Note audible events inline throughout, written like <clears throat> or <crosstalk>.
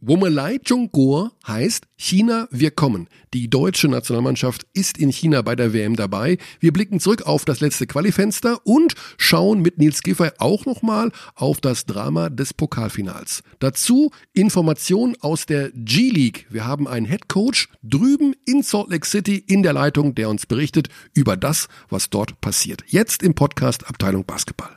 Womelei Zhongguo heißt China, wir kommen. Die deutsche Nationalmannschaft ist in China bei der WM dabei. Wir blicken zurück auf das letzte Qualifenster und schauen mit Nils Giffey auch nochmal auf das Drama des Pokalfinals. Dazu Informationen aus der G-League. Wir haben einen Head Coach drüben in Salt Lake City in der Leitung, der uns berichtet über das, was dort passiert. Jetzt im Podcast Abteilung Basketball.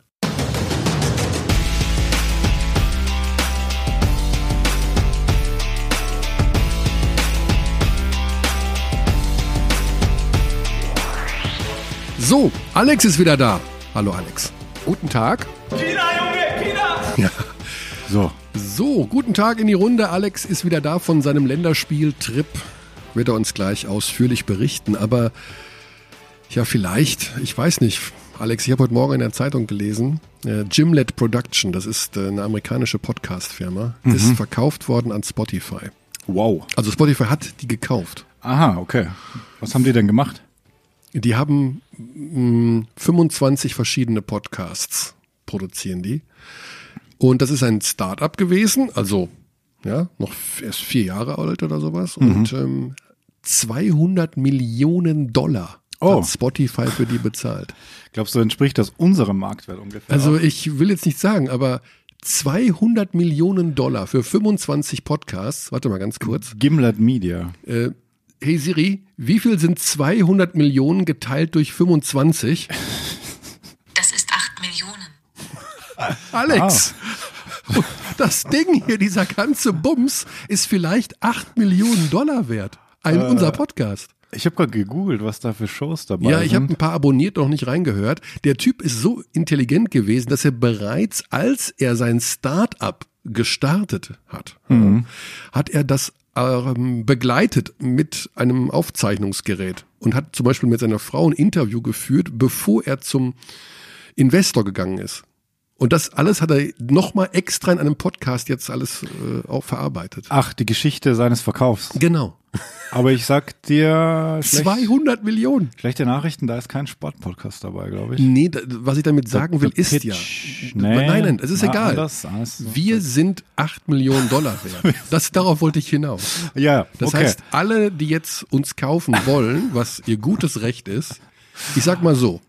So, Alex ist wieder da. Hallo Alex. Guten Tag. Pina, Junge, Pina! Ja. So, So, guten Tag in die Runde. Alex ist wieder da von seinem Länderspieltrip. Wird er uns gleich ausführlich berichten. Aber ja, vielleicht, ich weiß nicht. Alex, ich habe heute Morgen in der Zeitung gelesen, äh, Gimlet Production, das ist äh, eine amerikanische Podcast-Firma, ist verkauft worden an Spotify. wow. Also Spotify hat die gekauft. Aha, okay. Was haben die denn gemacht? Die haben mh, 25 verschiedene Podcasts, produzieren die. Und das ist ein Start-up gewesen, also ja, noch erst vier Jahre alt oder sowas. Und ähm, 200 Millionen Dollar Oh. hat Spotify für die bezahlt. Glaubst du, entspricht das unserem Marktwert ungefähr? Also ich will jetzt nicht sagen, aber 200 Millionen Dollar für 25 Podcasts. Warte mal ganz kurz. Gimlet Media. Äh, hey Siri, wie viel sind 200 Millionen geteilt durch 25? Das ist 8 Millionen. <laughs> Alex, das Ding hier, dieser ganze Bums, ist vielleicht 8 Millionen Dollar wert. Ein, unser Podcast. Ich habe gerade gegoogelt, was da für Shows dabei Ja, ich habe sind. ein paar abonniert, noch nicht reingehört. Der Typ ist so intelligent gewesen, dass er bereits, als er sein Start-up gestartet hat, äh, hat er das ähm, begleitet mit einem Aufzeichnungsgerät und hat zum Beispiel mit seiner Frau ein Interview geführt, bevor er zum Investor gegangen ist. Und das alles hat er nochmal extra in einem Podcast jetzt alles äh, auch verarbeitet. Ach, die Geschichte seines Verkaufs. Genau. Aber ich sag dir, schlecht, 200 Millionen. schlechte Nachrichten, da ist kein Sportpodcast dabei, glaube ich. Nee, da, was ich damit sagen will, ist ja. Pitch. Nein, nein, das ist egal. anders, anders. Wir sind 8 Millionen Dollar wert. <laughs> Das, darauf wollte ich hinaus. Ja, Das okay. heißt, alle, die jetzt uns kaufen wollen, was ihr gutes Recht ist, ich sag mal so,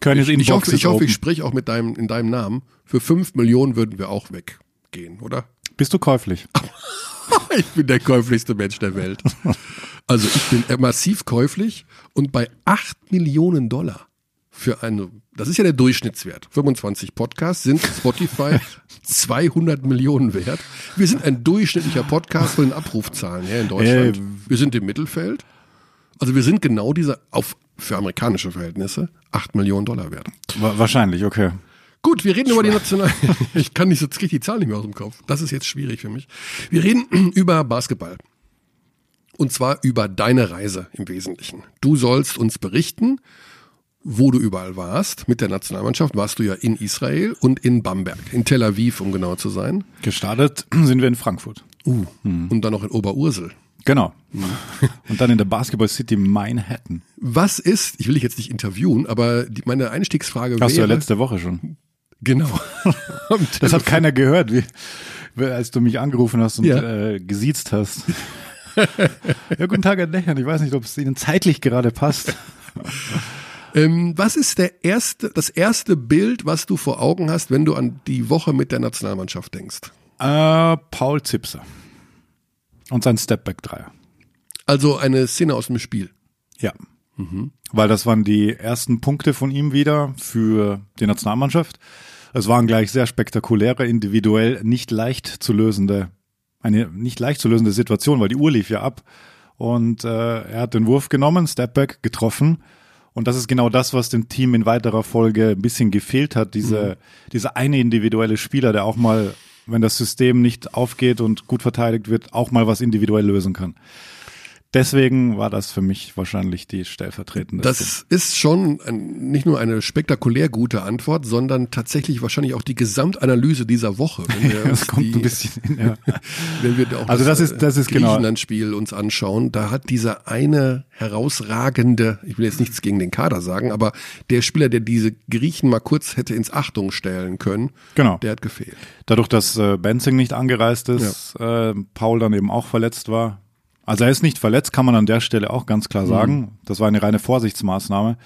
Können jetzt ich hoffe, ich, hoffe, ich sprich auch mit deinem, in deinem Namen. Für 5 Millionen würden wir auch weggehen, oder? Bist du käuflich? <laughs> <laughs> Ich bin der käuflichste Mensch der Welt. Also ich bin massiv käuflich und bei 8 Millionen Dollar für eine, das ist ja der Durchschnittswert. 25 Podcasts sind Spotify <laughs> 200 Millionen wert. Wir sind ein durchschnittlicher Podcast von den Abrufzahlen her in Deutschland. Äh, wir sind im Mittelfeld. Also wir sind genau dieser, auf, für amerikanische Verhältnisse, 8 Millionen Dollar wert. Wa- Wahrscheinlich, okay. Gut, wir reden über die National. <laughs> Ich kann nicht, jetzt krieg ich die Zahl nicht mehr aus dem Kopf. Das ist jetzt schwierig für mich. Wir reden <clears throat> über Basketball. Und zwar über deine Reise im Wesentlichen. Du sollst uns berichten, wo du überall warst. Mit der Nationalmannschaft warst du ja in Israel und in Bamberg, in Tel Aviv, um genau zu sein. Gestartet <clears throat> sind wir in Frankfurt. Uh, und dann noch in Oberursel. Genau. <laughs> Und dann in der Basketball City Manhattan. Was ist, ich will dich jetzt nicht interviewen, aber die, meine Einstiegsfrage Hast du ja wäre. letzte Woche schon. Genau. <laughs> Das hat keiner gehört, wie, als du mich angerufen hast und Ja. äh, gesiezt hast. ja, guten Tag, Herr Dächern. Ich weiß nicht, ob es Ihnen zeitlich gerade passt. Ähm, was ist der erste, das erste Bild, was du vor Augen hast, wenn du an die Woche mit der Nationalmannschaft denkst? Äh, Paul Zipser. Und sein Stepback-Dreier. Also eine Szene aus dem Spiel. Ja. Weil das waren die ersten Punkte von ihm wieder für die Nationalmannschaft. Es waren gleich sehr spektakuläre, individuell nicht leicht zu lösende, eine nicht leicht zu lösende Situation, weil die Uhr lief ja ab. Und äh, er hat den Wurf genommen, Stepback getroffen. Und das ist genau das, was dem Team in weiterer Folge ein bisschen gefehlt hat. Diese, dieser eine individuelle Spieler, der auch mal, wenn das System nicht aufgeht und gut verteidigt wird, auch mal was individuell lösen kann. Deswegen war das für mich wahrscheinlich die stellvertretende. Das ist schon ein, nicht nur eine spektakulär gute Antwort, sondern tatsächlich wahrscheinlich auch die Gesamtanalyse dieser Woche. Wenn wir <laughs> das uns kommt die, ein bisschen hin, ja. <laughs> wenn wir auch Also das ist- das ist genau- Griechenland-Spiel uns anschauen, da hat dieser eine herausragende, ich will jetzt nichts gegen den Kader sagen, aber der Spieler, der diese Griechen mal kurz hätte ins Achtung stellen können, Genau. der hat gefehlt. Dadurch, dass äh, Benzing nicht angereist ist, äh, Paul dann eben auch verletzt war. Also er ist nicht verletzt, kann man an der Stelle auch ganz klar sagen. Das war eine reine Vorsichtsmaßnahme.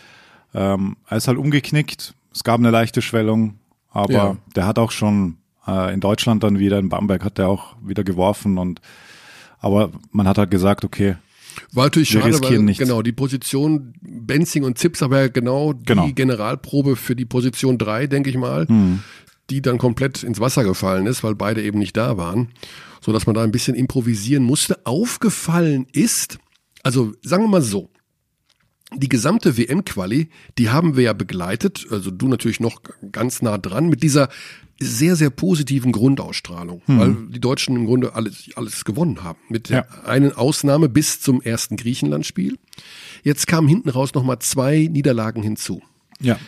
Ähm, er ist halt umgeknickt. Es gab eine leichte Schwellung, aber Ja. der hat auch schon äh, in Deutschland dann wieder, in Bamberg hat er auch wieder geworfen und aber man hat halt gesagt, okay, War natürlich Wir schade, weil riskieren nichts. genau die Position Benzing und Zips aber ja genau, Genau. die Generalprobe für die Position drei, denke ich mal, die dann komplett ins Wasser gefallen ist, weil beide eben nicht da waren, so dass man da ein bisschen improvisieren musste. Aufgefallen ist, also sagen wir mal so, die gesamte WM-Quali, die haben wir ja begleitet, also du natürlich noch ganz nah dran, mit dieser sehr, sehr positiven Grundausstrahlung, weil die Deutschen im Grunde alles, alles gewonnen haben. Mit der einen Ausnahme bis zum ersten Griechenland-Spiel. Jetzt kamen hinten raus nochmal zwei Niederlagen hinzu. ja.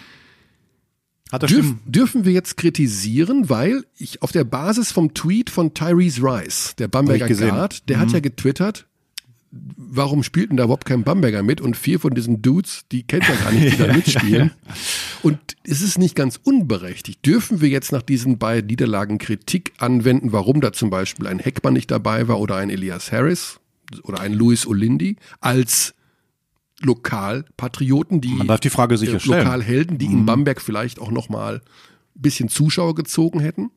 Dürf, dürfen wir jetzt kritisieren, weil ich auf der Basis vom Tweet von Tyrese Rice, der Bamberger. Mhm. Guard, der hat ja getwittert, warum spielt denn da überhaupt kein Bamberger mit? Und vier von diesen Dudes, die kennt er gar nicht, die da <laughs> mitspielen. Und es ist nicht ganz unberechtigt. Dürfen wir jetzt nach diesen beiden Niederlagen Kritik anwenden, warum da zum Beispiel ein Heckmann nicht dabei war oder ein Elias Harris oder ein Louis Olindi als Lokalpatrioten, die Man darf die Frage sicher äh. Mhm. Lokalhelden, die in Bamberg vielleicht auch noch mal ein bisschen Zuschauer gezogen hätten?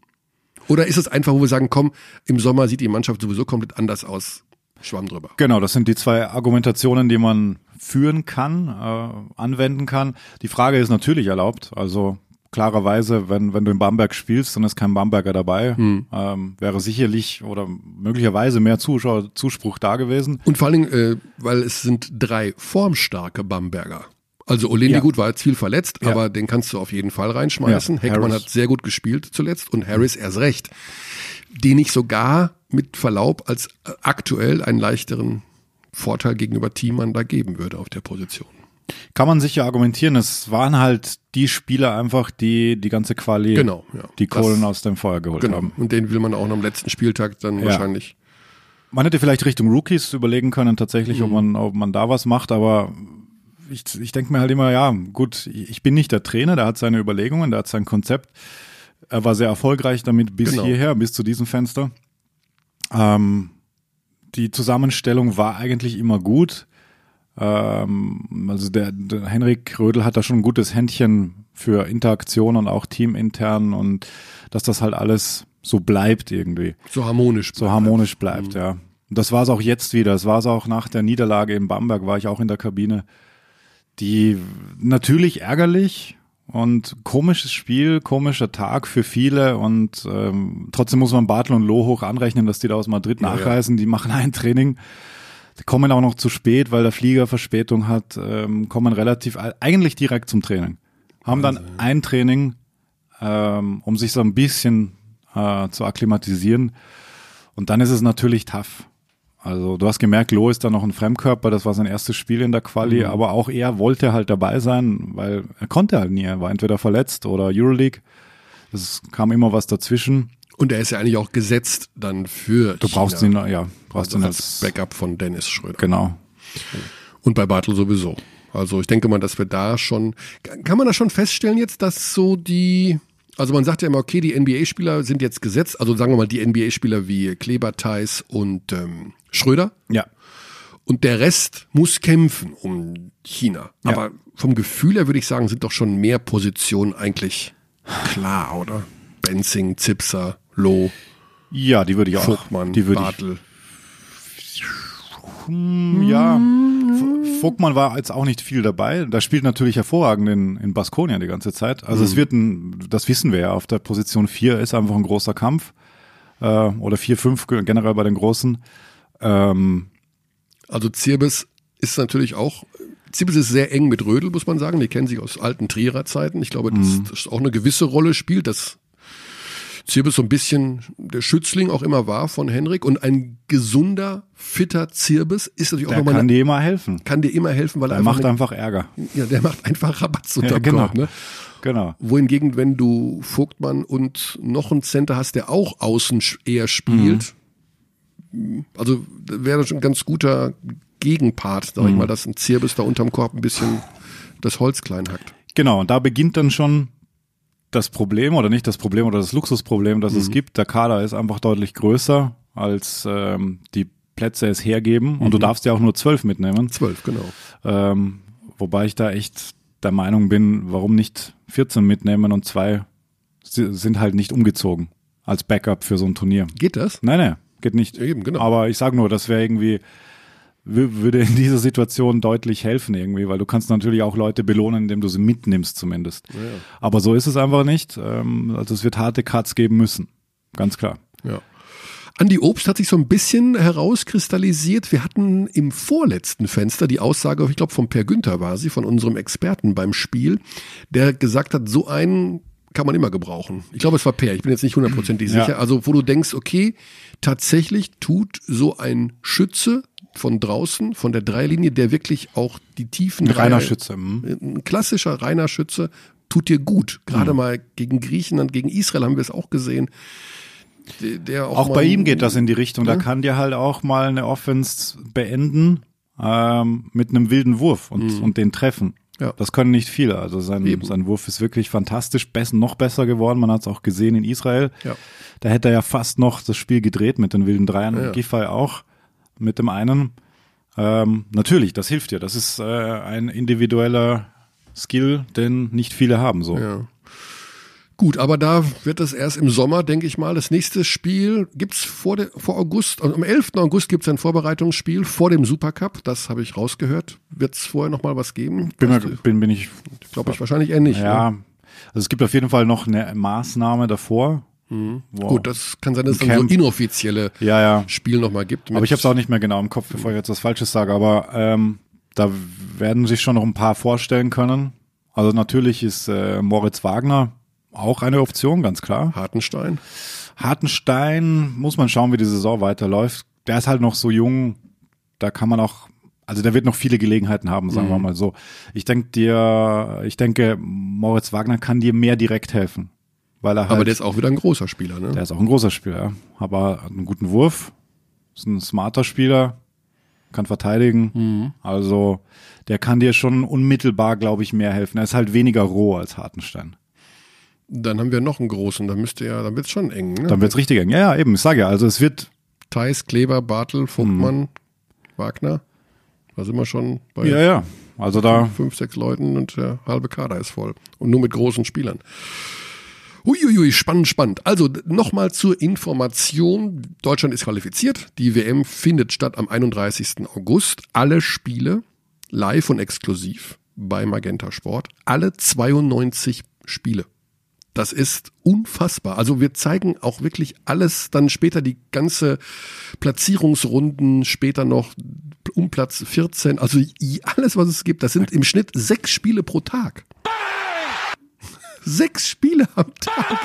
Oder ist es einfach, wo wir sagen, komm, im Sommer sieht die Mannschaft sowieso komplett anders aus, Schwamm drüber. Genau, das sind die zwei Argumentationen, die man führen kann, äh, anwenden kann. Die Frage ist natürlich erlaubt. Also klarerweise, wenn, wenn du in Bamberg spielst es ist kein Bamberger dabei, ähm, wäre sicherlich oder möglicherweise mehr Zuschauer, Zuspruch da gewesen. Und vor allen Dingen, äh, weil es sind drei formstarke Bamberger. Also Olindi Ja. gut war jetzt viel verletzt, Ja. aber den kannst du auf jeden Fall reinschmeißen. Ja, Heckmann Harris. hat sehr gut gespielt zuletzt und Harris erst recht. Den ich sogar mit Verlaub als äh, aktuell einen leichteren Vorteil gegenüber Thiemann da geben würde auf der Position. Kann man sicher argumentieren. Es waren halt die Spieler einfach, die die ganze Quali, Genau, ja. die Das- Kohlen aus dem Feuer geholt Genau. haben. Und den will man auch noch am letzten Spieltag dann Ja. wahrscheinlich. Man hätte vielleicht Richtung Rookies überlegen können, tatsächlich, Mhm. ob, man, ob man da was macht, aber ich, ich denke mir halt immer, ja, gut, ich bin nicht der Trainer, der hat seine Überlegungen, der hat sein Konzept. Er war sehr erfolgreich damit bis Genau. hierher, bis zu diesem Fenster. Ähm, die Zusammenstellung war eigentlich immer gut. Ähm, also der, der Henrik Rödel hat da schon ein gutes Händchen für Interaktion und auch teamintern und dass das halt alles so bleibt irgendwie So harmonisch. so harmonisch bleibt, ja. Und das war es auch jetzt wieder. Das war es auch nach der Niederlage in Bamberg, war ich auch in der Kabine. Die natürlich ärgerlich und komisches Spiel, komischer Tag für viele und ähm, trotzdem muss man Bartel und Loh hoch anrechnen, dass die da aus Madrid Ja, ja. nachreisen. Die machen ein Training, kommen auch noch zu spät, weil der Flieger Verspätung hat, ähm, kommen relativ eigentlich direkt zum Training. Haben dann ein Training, ähm, um sich so ein bisschen äh, zu akklimatisieren. Und dann ist es natürlich tough. Also du hast gemerkt, Lo ist da noch ein Fremdkörper, das war sein erstes Spiel in der Quali, aber auch er wollte halt dabei sein, weil er konnte halt nie. Er war entweder verletzt oder Euroleague. Es kam immer was dazwischen. Und er ist ja eigentlich auch gesetzt dann für. Du brauchst ihn, ja, brauchst also ihn als als, Backup von Dennis Schröder. genau. Und bei Bartel sowieso. Also ich denke mal, dass wir da schon, kann man da schon feststellen jetzt, dass so die, also man sagt ja immer, okay, die NBA-Spieler sind jetzt gesetzt, also sagen wir mal die NBA-Spieler wie Kleber, Theis und ähm, Schröder. Ja. Und der Rest muss kämpfen um China. Ja. Aber vom Gefühl her würde ich sagen, sind doch schon mehr Positionen eigentlich klar, oder? Benzing, Zipser, Loh, Ja, die würde ich auch. Vogtmann, die würde ich, Bartel. ja. Vogtmann war jetzt auch nicht viel dabei. Da spielt natürlich hervorragend in, in Baskonia die ganze Zeit. Also es wird ein, das wissen wir ja, auf der Position 4 ist einfach ein großer Kampf. Äh, oder 4, 5 generell bei den Großen. Ähm, Also Zirbis ist natürlich auch, Zirbis ist sehr eng mit Rödel, muss man sagen. Die kennen sich aus alten Trierer Zeiten. Ich glaube, dass Mhm. das auch eine gewisse Rolle spielt, dass Zirbis so ein bisschen der Schützling auch immer war von Henrik und ein gesunder, fitter Zirbis ist natürlich auch Der nochmal kann eine, dir immer helfen. kann dir immer helfen, weil Der er macht eine, einfach Ärger. ja, der macht einfach Rabatz unter Ja, genau. Korb, ne? Genau. Wohingegen, wenn du Vogtmann und noch einen Center hast, der auch außen eher spielt, also wäre das schon ein ganz guter Gegenpart, sag ich mal, dass ein Zirbis da unterm Korb ein bisschen das Holz klein hackt. Genau, und da beginnt dann schon das Problem oder nicht das Problem oder das Luxusproblem, das es gibt. Der Kader ist einfach deutlich größer, als ähm, die Plätze es hergeben. Und du darfst ja auch nur zwölf mitnehmen. Zwölf, genau. Ähm, wobei ich da echt der Meinung bin, warum nicht 14 mitnehmen und zwei si- sind halt nicht umgezogen als Backup für so ein Turnier. Geht das? Nein, nein, geht nicht. Eben, genau. Aber ich sage nur, das wäre irgendwie, würde in dieser Situation deutlich helfen irgendwie, weil du kannst natürlich auch Leute belohnen, indem du sie mitnimmst zumindest. Aber so ist es einfach nicht. Ähm, also es wird harte Cuts geben müssen. Ganz klar. Ja. Andi Obst hat sich so ein bisschen herauskristallisiert. Wir hatten im vorletzten Fenster die Aussage, ich glaube von Per Günther war sie, von unserem Experten beim Spiel, der gesagt hat, so einen kann man immer gebrauchen. Ich glaube, es war Per, ich bin jetzt nicht hundertprozentig Ja. sicher. Also wo du denkst, okay, tatsächlich tut so ein Schütze von draußen, von der Dreilinie, der wirklich auch die tiefen Ein reiner Schütze. mhm. ein klassischer reiner Schütze tut dir gut. Gerade Mhm. mal gegen Griechenland, gegen Israel haben wir es auch gesehen. Auch Auch bei ihm geht das in die Richtung. Da Ja. kann dir halt auch mal eine Offense beenden ähm, mit einem wilden Wurf und, und den treffen. Mhm. Ja. Das können nicht viele. Also sein, Eben. sein Wurf ist wirklich fantastisch, bess noch besser geworden. Man hat es auch gesehen in Israel. Ja. Da hätte er ja fast noch das Spiel gedreht mit den wilden Dreiern Ja. und Giffey auch mit dem einen. Ähm, natürlich, das hilft dir. Das ist äh, ein individueller Skill, den nicht viele haben. So. Ja. Gut, aber da wird es erst im Sommer, denke ich mal. Das nächste Spiel gibt's vor, vor August. Also am 11. August gibt's ein Vorbereitungsspiel vor dem Supercup. Das habe ich rausgehört. Wird's vorher noch mal was geben? Bin, Weißt du? bin, bin ich Glaube ich wahrscheinlich eher nicht. Ja, Ne? also es gibt auf jeden Fall noch eine Maßnahme davor. Wow. Mhm. Gut, das kann sein, dass es dann so inoffizielle ja, ja. Spiel noch mal gibt. Aber ich habe es auch nicht mehr genau im Kopf, bevor ich jetzt was Falsches sage. Aber ähm, da werden sich schon noch ein paar vorstellen können. Also natürlich ist äh, Moritz Wagner auch eine Option, ganz klar. Hartenstein. Hartenstein muss man schauen, wie die Saison weiterläuft. Der ist halt noch so jung, da kann man auch, also der wird noch viele Gelegenheiten haben, sagen Mhm. wir mal so. Ich denke dir, ich denke, Moritz Wagner kann dir mehr direkt helfen. Weil er halt, Aber der ist auch wieder ein großer Spieler, ne? der ist auch ein großer Spieler, ja. aber hat einen guten Wurf, ist ein smarter Spieler, kann verteidigen. Mhm. Also der kann dir schon unmittelbar, glaube ich, mehr helfen. Er ist halt weniger roh als Hartenstein. Dann haben wir noch einen großen. Da müsste ja, dann wird's schon eng. Ne? Dann wird's richtig eng. Ja, ja, eben, ich sage ja, also es wird Theis, Kleber, Bartel, Vogtmann, Mhm. Wagner. Da sind wir schon bei Ja, ja. Also da, fünf, sechs Leuten und der halbe Kader ist voll. Und nur mit großen Spielern. Uiuiui, spannend, spannend. Also nochmal zur Information. Deutschland ist qualifiziert. Die WM findet statt am 31. August. Alle Spiele live und exklusiv bei Magenta Sport. Alle 92 Spiele. Das ist unfassbar. Also wir zeigen auch wirklich alles dann später, die ganze Platzierungsrunden, später noch um Platz 14. Also alles, was es gibt, das sind im Schnitt sechs Spiele pro Tag. Sechs Spiele am Tag.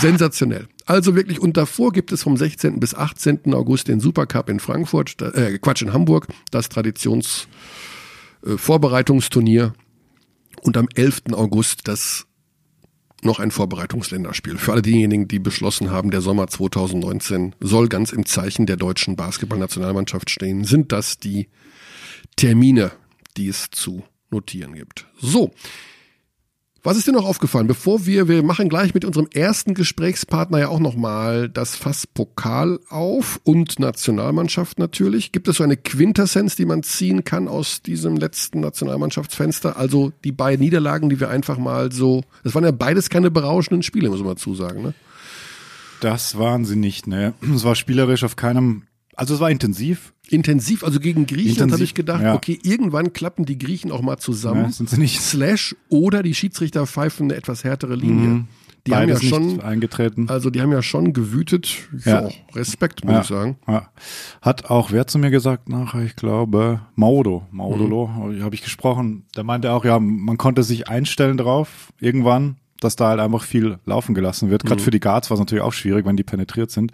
Sensationell. Also wirklich, und davor gibt es vom 16. bis 18. August den Supercup in Frankfurt, äh, Quatsch, in Hamburg, das Traditions äh. Und am 11. August das noch ein Vorbereitungsländerspiel. Für alle diejenigen, die beschlossen haben, der Sommer 2019 soll ganz im Zeichen der deutschen Basketballnationalmannschaft stehen, sind das die Termine, die es zu notieren gibt. So. Was ist dir noch aufgefallen? Bevor wir, wir machen gleich mit unserem ersten Gesprächspartner ja auch nochmal das Fass Pokal auf und Nationalmannschaft natürlich. Gibt es so eine Quintessenz, die man ziehen kann aus diesem letzten Nationalmannschaftsfenster? Also die beiden Niederlagen, die wir einfach mal so, das waren ja beides keine berauschenden Spiele, muss man dazu sagen, ne? das waren sie nicht, ne. Es war spielerisch auf keinem, also es war intensiv, Intensiv, also gegen Griechenland habe ich gedacht, ja. okay, irgendwann klappen die Griechen auch mal zusammen. ne, sind sie nicht. Slash oder die Schiedsrichter pfeifen eine etwas härtere Linie. Die haben ja Mhm. Beides schon, eingetreten. also die haben ja schon gewütet. Ja, Ja. Respekt, muss ja, ich sagen. Ja. Hat auch wer zu mir gesagt nachher, ich glaube, Maudo, Maudolo, Mhm. habe ich gesprochen. Der meinte auch, ja, man konnte sich einstellen drauf, irgendwann, dass da halt einfach viel laufen gelassen wird. Gerade für die Guards war es natürlich auch schwierig, wenn die penetriert sind.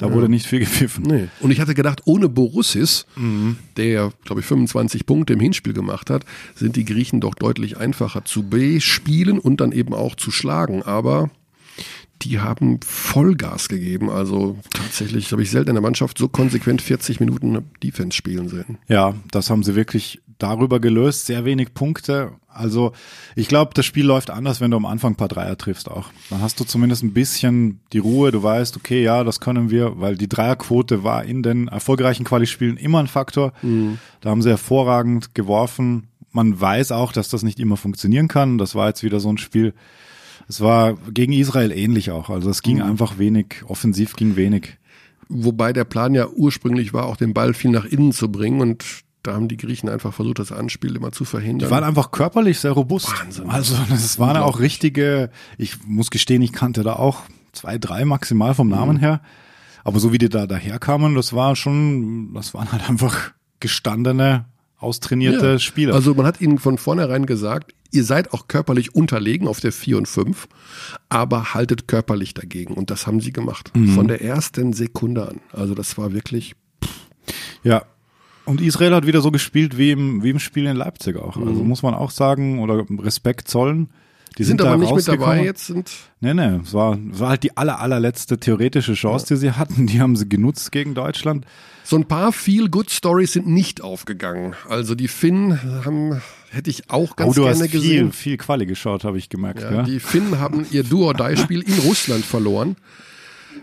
Da wurde nicht viel gepfiffen. Nee. Und ich hatte gedacht, ohne Borussis, der, glaube ich, 25 Punkte im Hinspiel gemacht hat, sind die Griechen doch deutlich einfacher zu bespielen und dann eben auch zu schlagen. Aber die haben Vollgas gegeben. Also tatsächlich habe ich selten in der Mannschaft so konsequent 40 Minuten Defense spielen sehen. Ja, das haben sie wirklich darüber gelöst. Sehr wenig Punkte. Also ich glaube, das Spiel läuft anders, wenn du am Anfang ein paar Dreier triffst auch. Dann hast du zumindest ein bisschen die Ruhe. Du weißt, okay, ja, das können wir, weil die Dreierquote war in den erfolgreichen Quali-Spielen immer ein Faktor. Da haben sie hervorragend geworfen. Man weiß auch, dass das nicht immer funktionieren kann. Das war jetzt wieder so ein Spiel. Es war gegen Israel ähnlich auch. Also es ging einfach wenig, offensiv ging wenig. Wobei der Plan ja ursprünglich war, auch den Ball viel nach innen zu bringen und da haben die Griechen einfach versucht, das Anspiel immer zu verhindern. Die waren einfach körperlich sehr robust. Wahnsinn. Also das waren auch richtige, ich muss gestehen, ich kannte da auch zwei, drei maximal vom Namen Mhm. her. Aber so wie die da daherkamen, das war schon, das waren halt einfach gestandene, austrainierte Ja. Spieler. Also man hat ihnen von vornherein gesagt, ihr seid auch körperlich unterlegen auf der 4 und 5, aber haltet körperlich dagegen. Und das haben sie gemacht. Mhm. Von der ersten Sekunde an. Also das war wirklich, Ja. Und Israel hat wieder so gespielt wie im, wie im Spiel in Leipzig auch. Also muss man auch sagen, oder Respekt zollen. Die sind, da aber nicht mit dabei jetzt. Sind, Nee, nee, es war, es war halt die aller, allerletzte theoretische Chance, die sie hatten. Die haben sie genutzt gegen Deutschland. so ein paar Feel-Good-Stories sind nicht aufgegangen. Also die Finnen haben, hätte ich auch ganz oh, du gerne hast viel, gesehen. viel Quali geschaut, habe ich gemerkt. Ja, Ja, Die Finnen haben ihr Do-or-Die-Spiel in Russland verloren.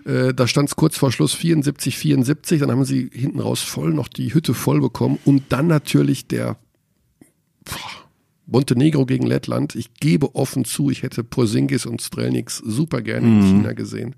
Äh, da stand es kurz vor Schluss 74, 74. Dann haben sie hinten raus voll noch die Hütte voll bekommen. Und dann natürlich der boah, Montenegro gegen Lettland. Ich gebe offen zu, ich hätte Porzingis und Strelniks super gerne in China gesehen.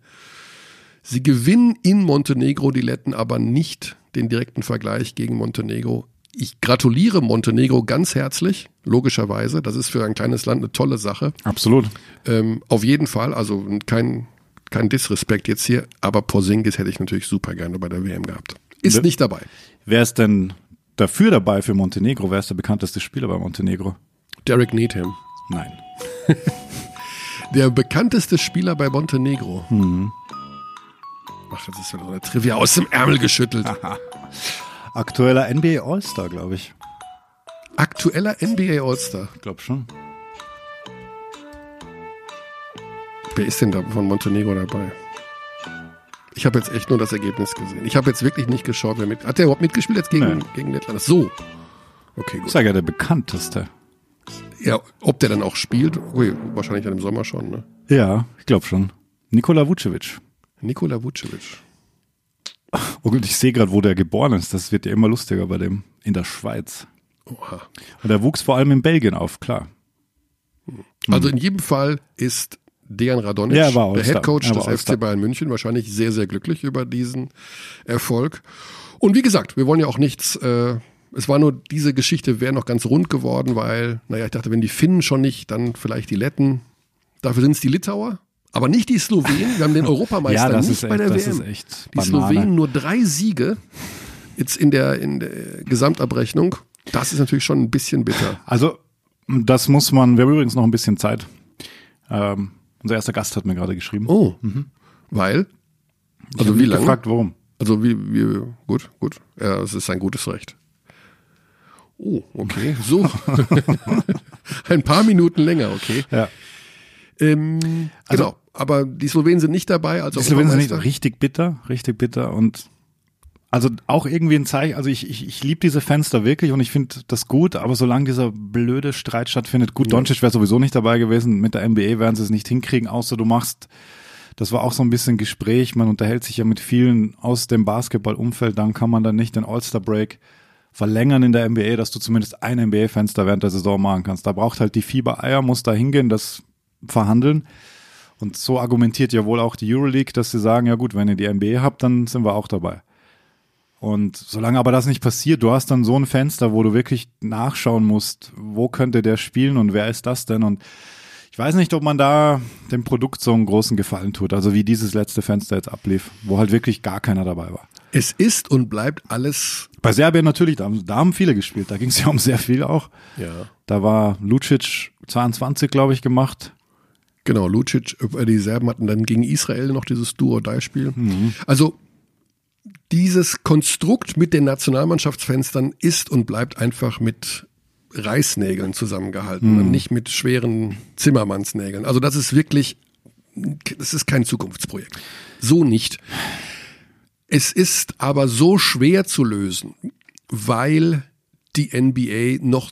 Sie gewinnen in Montenegro, die Letten aber nicht den direkten Vergleich gegen Montenegro. Ich gratuliere Montenegro ganz herzlich, logischerweise. Das ist für ein kleines Land eine tolle Sache. absolut. Ähm, auf jeden Fall, also kein, kein Disrespekt jetzt hier, aber Porzingis hätte ich natürlich super gerne bei der WM gehabt. Ist nicht dabei. Wer ist denn dafür dabei für Montenegro? Wer ist der bekannteste Spieler bei Montenegro? Derek Needham. Nein. <laughs> Der bekannteste Spieler bei Montenegro. Mhm. Ach, das ist wieder so eine Trivia aus dem Ärmel geschüttelt. <laughs> Aktueller NBA All-Star, glaube ich. Aktueller NBA All-Star. Ich glaube schon. Wer ist denn da von Montenegro dabei? Ich habe jetzt echt nur das Ergebnis gesehen. Ich habe jetzt wirklich nicht geschaut, wer mit. Hat der überhaupt mitgespielt jetzt gegen, gegen Lettland? So. Okay, gut. sage ja der bekannteste. Ja, ob der dann auch spielt? Ui, wahrscheinlich dann im Sommer schon, ne? Ja, ich glaube schon. Nikola Vucevic. Nikola Vucevic. Und ich sehe gerade, wo der geboren ist. Das wird ja immer lustiger bei dem. In der Schweiz. Oha. Und er wuchs vor allem in Belgien auf, klar. Also in jedem Fall ist Dejan Radonic, Ja, er der. Headcoach des. FC Bayern München, wahrscheinlich sehr, sehr glücklich über diesen Erfolg. Und wie gesagt, wir wollen ja auch nichts, äh, es war nur, diese Geschichte wäre noch ganz rund geworden, weil, naja, ich dachte, wenn die Finnen schon nicht, dann vielleicht die Letten. Dafür sind es die Litauer, aber nicht die Slowenen. Wir haben den <laughs> Europameister Ja, nicht ist bei echt- der das WM. ist echt die. Slowenen nur drei Siege jetzt in der, in der Gesamtabrechnung. Das ist natürlich schon ein bisschen bitter. Also, das muss man, wir haben übrigens noch ein bisschen Zeit. Ähm, unser erster Gast hat mir gerade geschrieben. Oh, weil? Ich Also wie lange? gefragt, warum. Also wie, wie gut, gut. Ja, es ist sein gutes Recht. Oh, okay. So. <laughs> Ein paar Minuten länger, okay. Ja. Ähm, Also- genau. Aber die Slowenen sind nicht dabei. Also Die Slowenen sind nicht richtig bitter, richtig bitter und also auch irgendwie ein Zeichen, also ich, ich, ich liebe diese Fenster wirklich und ich finde das gut, aber solange dieser blöde Streit stattfindet, gut, Doncic wäre sowieso nicht dabei gewesen, mit der NBA werden sie es nicht hinkriegen, außer du machst, das war auch so ein bisschen Gespräch, man unterhält sich ja mit vielen aus dem Basketballumfeld, dann kann man dann nicht den All-Star-Break verlängern in der NBA, dass du zumindest ein NBA-Fenster während der Saison machen kannst. Da braucht halt die Fiebereier, muss da hingehen, das verhandeln. Und so argumentiert ja wohl auch die Euroleague, dass sie sagen, ja gut, wenn ihr die NBA habt, dann sind wir auch dabei. Und solange aber das nicht passiert, du hast dann so ein Fenster, wo du wirklich nachschauen musst, wo könnte der spielen und wer ist das denn? Und ich weiß nicht, ob man da dem Produkt so einen großen Gefallen tut, also wie dieses letzte Fenster jetzt ablief, wo halt wirklich gar keiner dabei war. Es ist und bleibt alles. Bei Serbien natürlich, da, haben- da haben viele gespielt, da ging es ja um sehr viel auch. Ja. Da war Lucic 22, glaube ich, gemacht. Genau, Lucic, äh, die Serben hatten dann gegen Israel noch dieses Duo-Die-Spiel. Also dieses Konstrukt mit den Nationalmannschaftsfenstern ist und bleibt einfach mit Reißnägeln zusammengehalten und nicht mit schweren Zimmermannsnägeln. Also das ist wirklich, das ist kein Zukunftsprojekt. So nicht. Es ist aber so schwer zu lösen, weil die NBA noch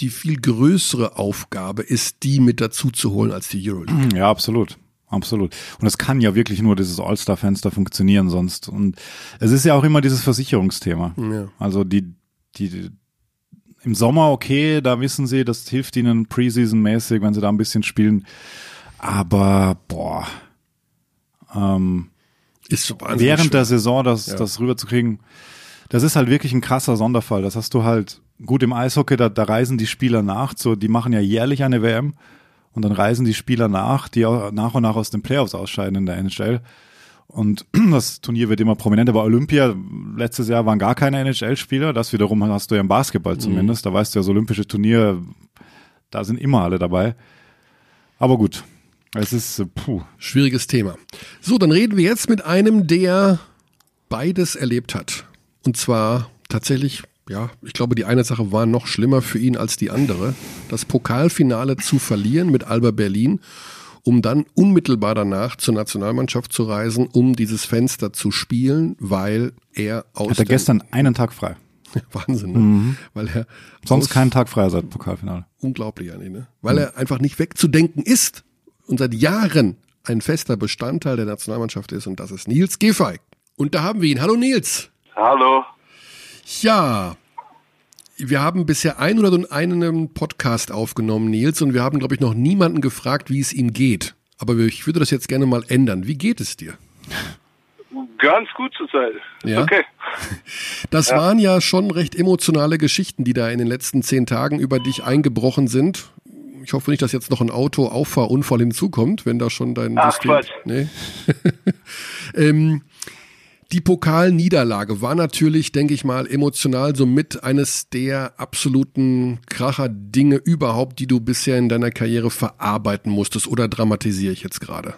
die viel größere Aufgabe ist, die mit dazu zu holen als die Euroleague. Ja, absolut. Absolut. Und es kann ja wirklich nur dieses All-Star-Fenster funktionieren sonst. Und es ist ja auch immer dieses Versicherungsthema. Ja. Also die, die, im Sommer okay, da wissen sie, das hilft ihnen Preseason-mäßig, wenn sie da ein bisschen spielen. Aber, boah, ähm, Ist während schwer. der Saison das, Ja. das rüberzukriegen, das ist halt wirklich ein krasser Sonderfall. Das hast du halt gut im Eishockey, da, da reisen die Spieler nach, so, die machen ja jährlich eine WM und dann reisen die Spieler nach, die nach und nach aus den Playoffs ausscheiden in der NHL. Und <clears throat> das Turnier wird immer prominenter. Bei Olympia letztes Jahr waren gar keine NHL-Spieler. Das wiederum hast du ja im Basketball zumindest. Da weißt du ja, das olympische Turnier, da sind immer alle dabei. Aber gut, es ist, äh, puh. Schwieriges Thema. So, dann reden wir jetzt mit einem, der beides erlebt hat. Und zwar tatsächlich, ja, ich glaube, die eine Sache war noch schlimmer für ihn als die andere. Das Pokalfinale zu verlieren mit Alba Berlin, um dann unmittelbar danach zur Nationalmannschaft zu reisen, um dieses Fenster zu spielen, weil er aus Hat er gestern einen Tag frei. <laughs> Wahnsinn, ne? Weil er Sonst keinen Tag frei seit Pokalfinale. unglaublich eigentlich, ne? Weil er einfach nicht wegzudenken ist und seit Jahren ein fester Bestandteil der Nationalmannschaft ist und das ist Nils Giffey. Und da haben wir ihn. Hallo Nils. Hallo. Ja, wir haben bisher 101 Podcast aufgenommen, Nils, und wir haben, glaube ich, noch niemanden gefragt, wie es ihm geht. Aber ich würde das jetzt gerne mal ändern. Wie geht es dir? Ganz gut zurzeit. Ja? Okay. Das waren ja schon recht emotionale Geschichten, die da in den letzten zehn Tagen über dich eingebrochen sind. Ich hoffe nicht, dass jetzt noch ein Auto-Auffahrunfall hinzukommt, wenn da schon dein Ach, System. Quatsch. Nee. <laughs> ähm, die Pokalniederlage war natürlich, denke ich mal, emotional somit eines der absoluten Kracher-Dinge überhaupt, die du bisher in deiner Karriere verarbeiten musstest. Oder dramatisiere ich jetzt gerade?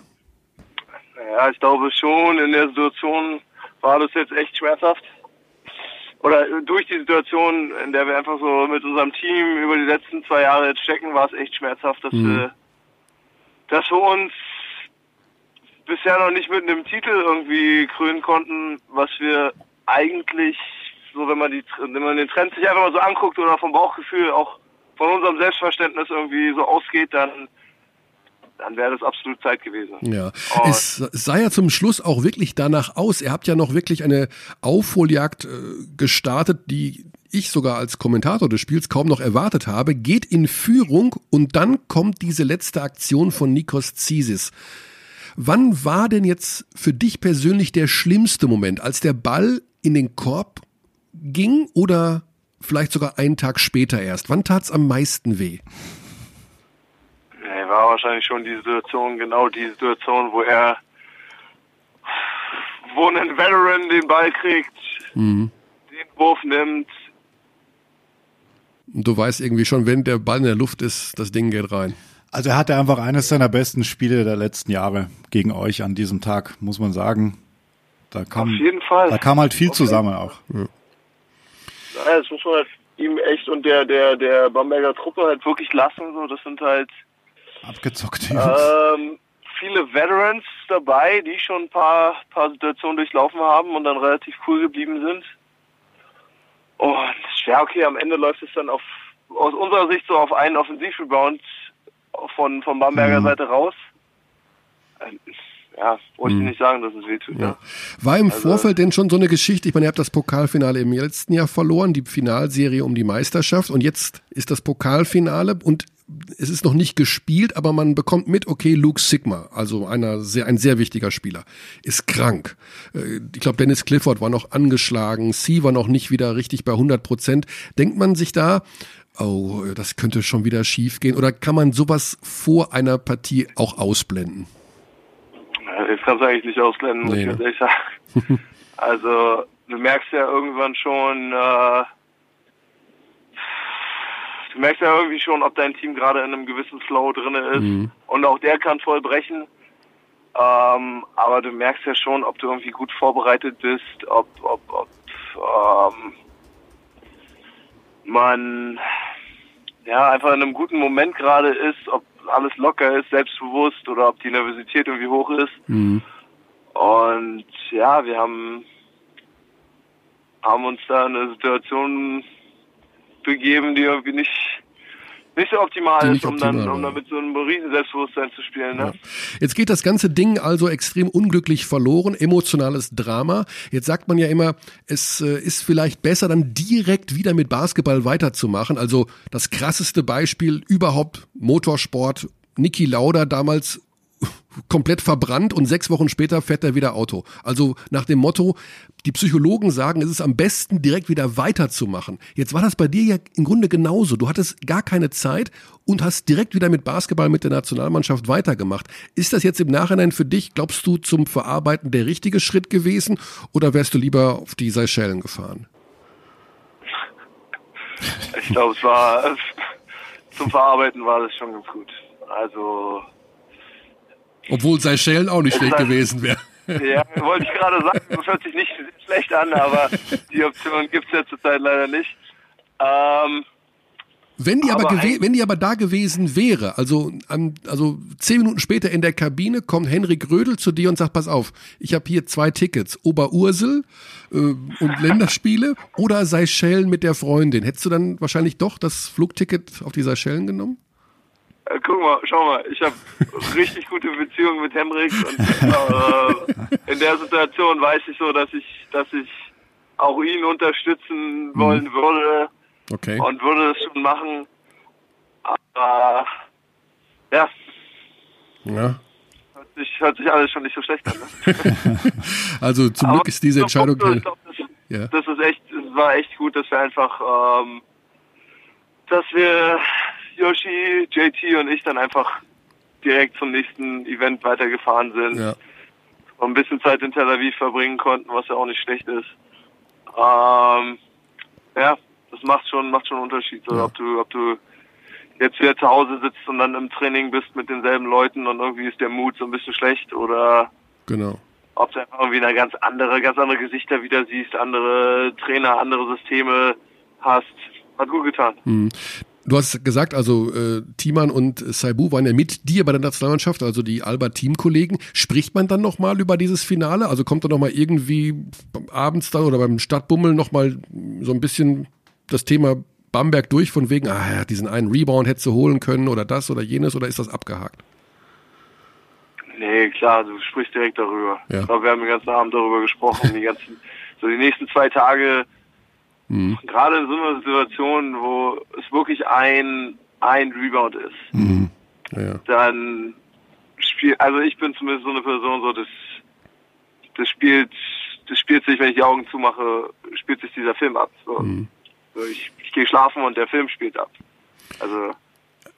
Ja, ich glaube schon, in der Situation war das jetzt echt schmerzhaft. Oder durch die Situation, in der wir einfach so mit unserem Team über die letzten zwei Jahre jetzt stecken, war es echt schmerzhaft, dass, wir, dass wir uns bisher noch nicht mit einem Titel irgendwie krönen konnten, was wir eigentlich, so wenn man die wenn man den Trend sich einfach mal so anguckt oder vom Bauchgefühl auch von unserem Selbstverständnis irgendwie so ausgeht, dann dann wäre das absolut Zeit gewesen. Ja, Und- es sah ja zum Schluss auch wirklich danach aus. Ihr habt ja noch wirklich eine Aufholjagd äh, gestartet, die ich sogar als Kommentator des Spiels kaum noch erwartet habe. Geht in Führung und dann kommt diese letzte Aktion von Nikos Zisis. Wann war denn jetzt für dich persönlich der schlimmste Moment, als der Ball in den Korb ging oder vielleicht sogar einen Tag später erst? Wann tat's am meisten weh? Nee, war wahrscheinlich schon die Situation, genau die Situation, wo er, wo ein Veteran den Ball kriegt, den Wurf nimmt. Und du weißt irgendwie schon, wenn der Ball in der Luft ist, das Ding geht rein. Also er hatte einfach eines seiner besten Spiele der letzten Jahre gegen euch an diesem Tag, muss man sagen. Da kam, Auf jeden Fall. da kam halt viel zusammen auch. Ja, das muss man halt ihm echt und der, der, der Bamberger Truppe halt wirklich lassen. So, das sind halt Abgezockt. ähm, viele Veterans dabei, die schon ein paar, paar Situationen durchlaufen haben und dann relativ cool geblieben sind. Und ja, okay, am Ende läuft es dann auf aus unserer Sicht so auf einen Offensivrebound von, von Bamberger Seite raus. Ähm, Ja, wollte ich nicht sagen, dass es wehtut. Ja. War im Vorfeld denn schon so eine Geschichte? Ich meine, ihr habt das Pokalfinale im letzten Jahr verloren, die Finalserie um die Meisterschaft und jetzt ist das Pokalfinale und es ist noch nicht gespielt, aber man bekommt mit, okay, Luke Sigma, also einer sehr, ein sehr wichtiger Spieler, ist krank. Äh, Ich glaube, Dennis Clifford war noch angeschlagen, C war noch nicht wieder richtig bei 100 Prozent. Denkt man sich da, oh, das könnte schon wieder schief gehen oder kann man sowas vor einer Partie auch ausblenden? Ja, Jetzt kannst du eigentlich nicht ausblenden, muss Nee, ich ne? sagen. <laughs> also, du merkst ja irgendwann schon, äh, du merkst ja irgendwie schon, ob dein Team gerade in einem gewissen Flow drin ist. Mhm. Und auch der kann voll brechen. Ähm, aber du merkst ja schon, ob du irgendwie gut vorbereitet bist, ob, ob, ob ähm, man ja einfach in einem guten Moment gerade ist, ob alles locker ist, selbstbewusst oder ob die Nervosität irgendwie hoch ist. Mhm. Und ja, wir haben, haben uns da in eine Situation begeben, die irgendwie nicht, nicht so optimal ist, um optimal dann, um dann mit so einem riesen Selbstbewusstsein zu spielen. Ne? Jetzt geht das ganze Ding also extrem unglücklich verloren, emotionales Drama. Jetzt sagt man ja immer, es äh, ist vielleicht besser, dann direkt wieder mit Basketball weiterzumachen. Also das krasseste Beispiel überhaupt Motorsport. Niki Lauda damals komplett verbrannt und sechs Wochen später fährt er wieder Auto. Also nach dem Motto, die Psychologen sagen, es ist am besten direkt wieder weiterzumachen. Jetzt war das bei dir ja im Grunde genauso. Du hattest gar keine Zeit und hast direkt wieder mit Basketball mit der Nationalmannschaft weitergemacht. Ist das jetzt im Nachhinein für dich, glaubst du, zum Verarbeiten der richtige Schritt gewesen oder wärst du lieber auf die Seychellen gefahren? Ich glaube, es war zum Verarbeiten war das schon ganz gut. Also Obwohl Seychellen auch nicht Es schlecht gewesen wäre. ja, wollte ich gerade sagen, das hört sich nicht schlecht an, aber die Option gibt's ja zurzeit leider nicht. Ähm, Wenn die aber, Aber wenn die aber da gewesen wäre, also an, also zehn Minuten später in der Kabine kommt Henrik Rödel zu dir und sagt, pass auf, ich habe hier zwei Tickets, Oberursel äh, und Länderspiele oder Seychellen mit der Freundin. Hättest du dann wahrscheinlich doch das Flugticket auf die Seychellen genommen? Äh, Guck mal, schau mal, ich habe <laughs> richtig gute Beziehungen mit Henrik und äh, in der Situation weiß ich so, dass ich, dass ich auch ihn unterstützen wollen würde Okay. und würde es schon machen. Aber ja, Ja. hört sich, hört sich alles schon nicht so schlecht an. Ne? <laughs> Also zum Aber Glück ist diese Entscheidung. Punkt, ich glaub, das, Ja. das ist echt, es war echt gut, dass wir einfach, ähm, dass wir Yoshi, JT und ich dann einfach direkt zum nächsten Event weitergefahren sind Ja. und ein bisschen Zeit in Tel Aviv verbringen konnten, was ja auch nicht schlecht ist. Ähm, ja, das macht schon, macht schon einen Unterschied, so, Ja. ob du, ob du jetzt wieder zu Hause sitzt und dann im Training bist mit denselben Leuten und irgendwie ist der Mut so ein bisschen schlecht oder Genau. ob du einfach irgendwie eine ganz andere, ganz andere Gesichter wieder siehst, andere Trainer, andere Systeme hast. Hat gut getan. Hm. Du hast gesagt, also äh, Thiemann und Saibu waren ja mit dir bei der Nationalmannschaft, also die Alba-Teamkollegen. Spricht man dann nochmal über dieses Finale? Also kommt da nochmal irgendwie abends dann oder beim Stadtbummel nochmal so ein bisschen das Thema Bamberg durch, von wegen, ah ja, diesen einen Rebound hättest du holen können oder das oder jenes oder ist das abgehakt? Nee, klar, du sprichst direkt darüber. Ja. Ich glaube, wir haben den ganzen Abend darüber gesprochen, die ganzen, so die nächsten zwei Tage, Mhm. gerade in so einer Situation, wo es wirklich ein, ein Rebound ist, Mhm. Ja, dann spielt, also ich bin zumindest so eine Person, so das, das spielt, das spielt sich, wenn ich die Augen zumache, spielt sich dieser Film ab. So. Mhm. Ich, ich gehe schlafen und der Film spielt ab. Also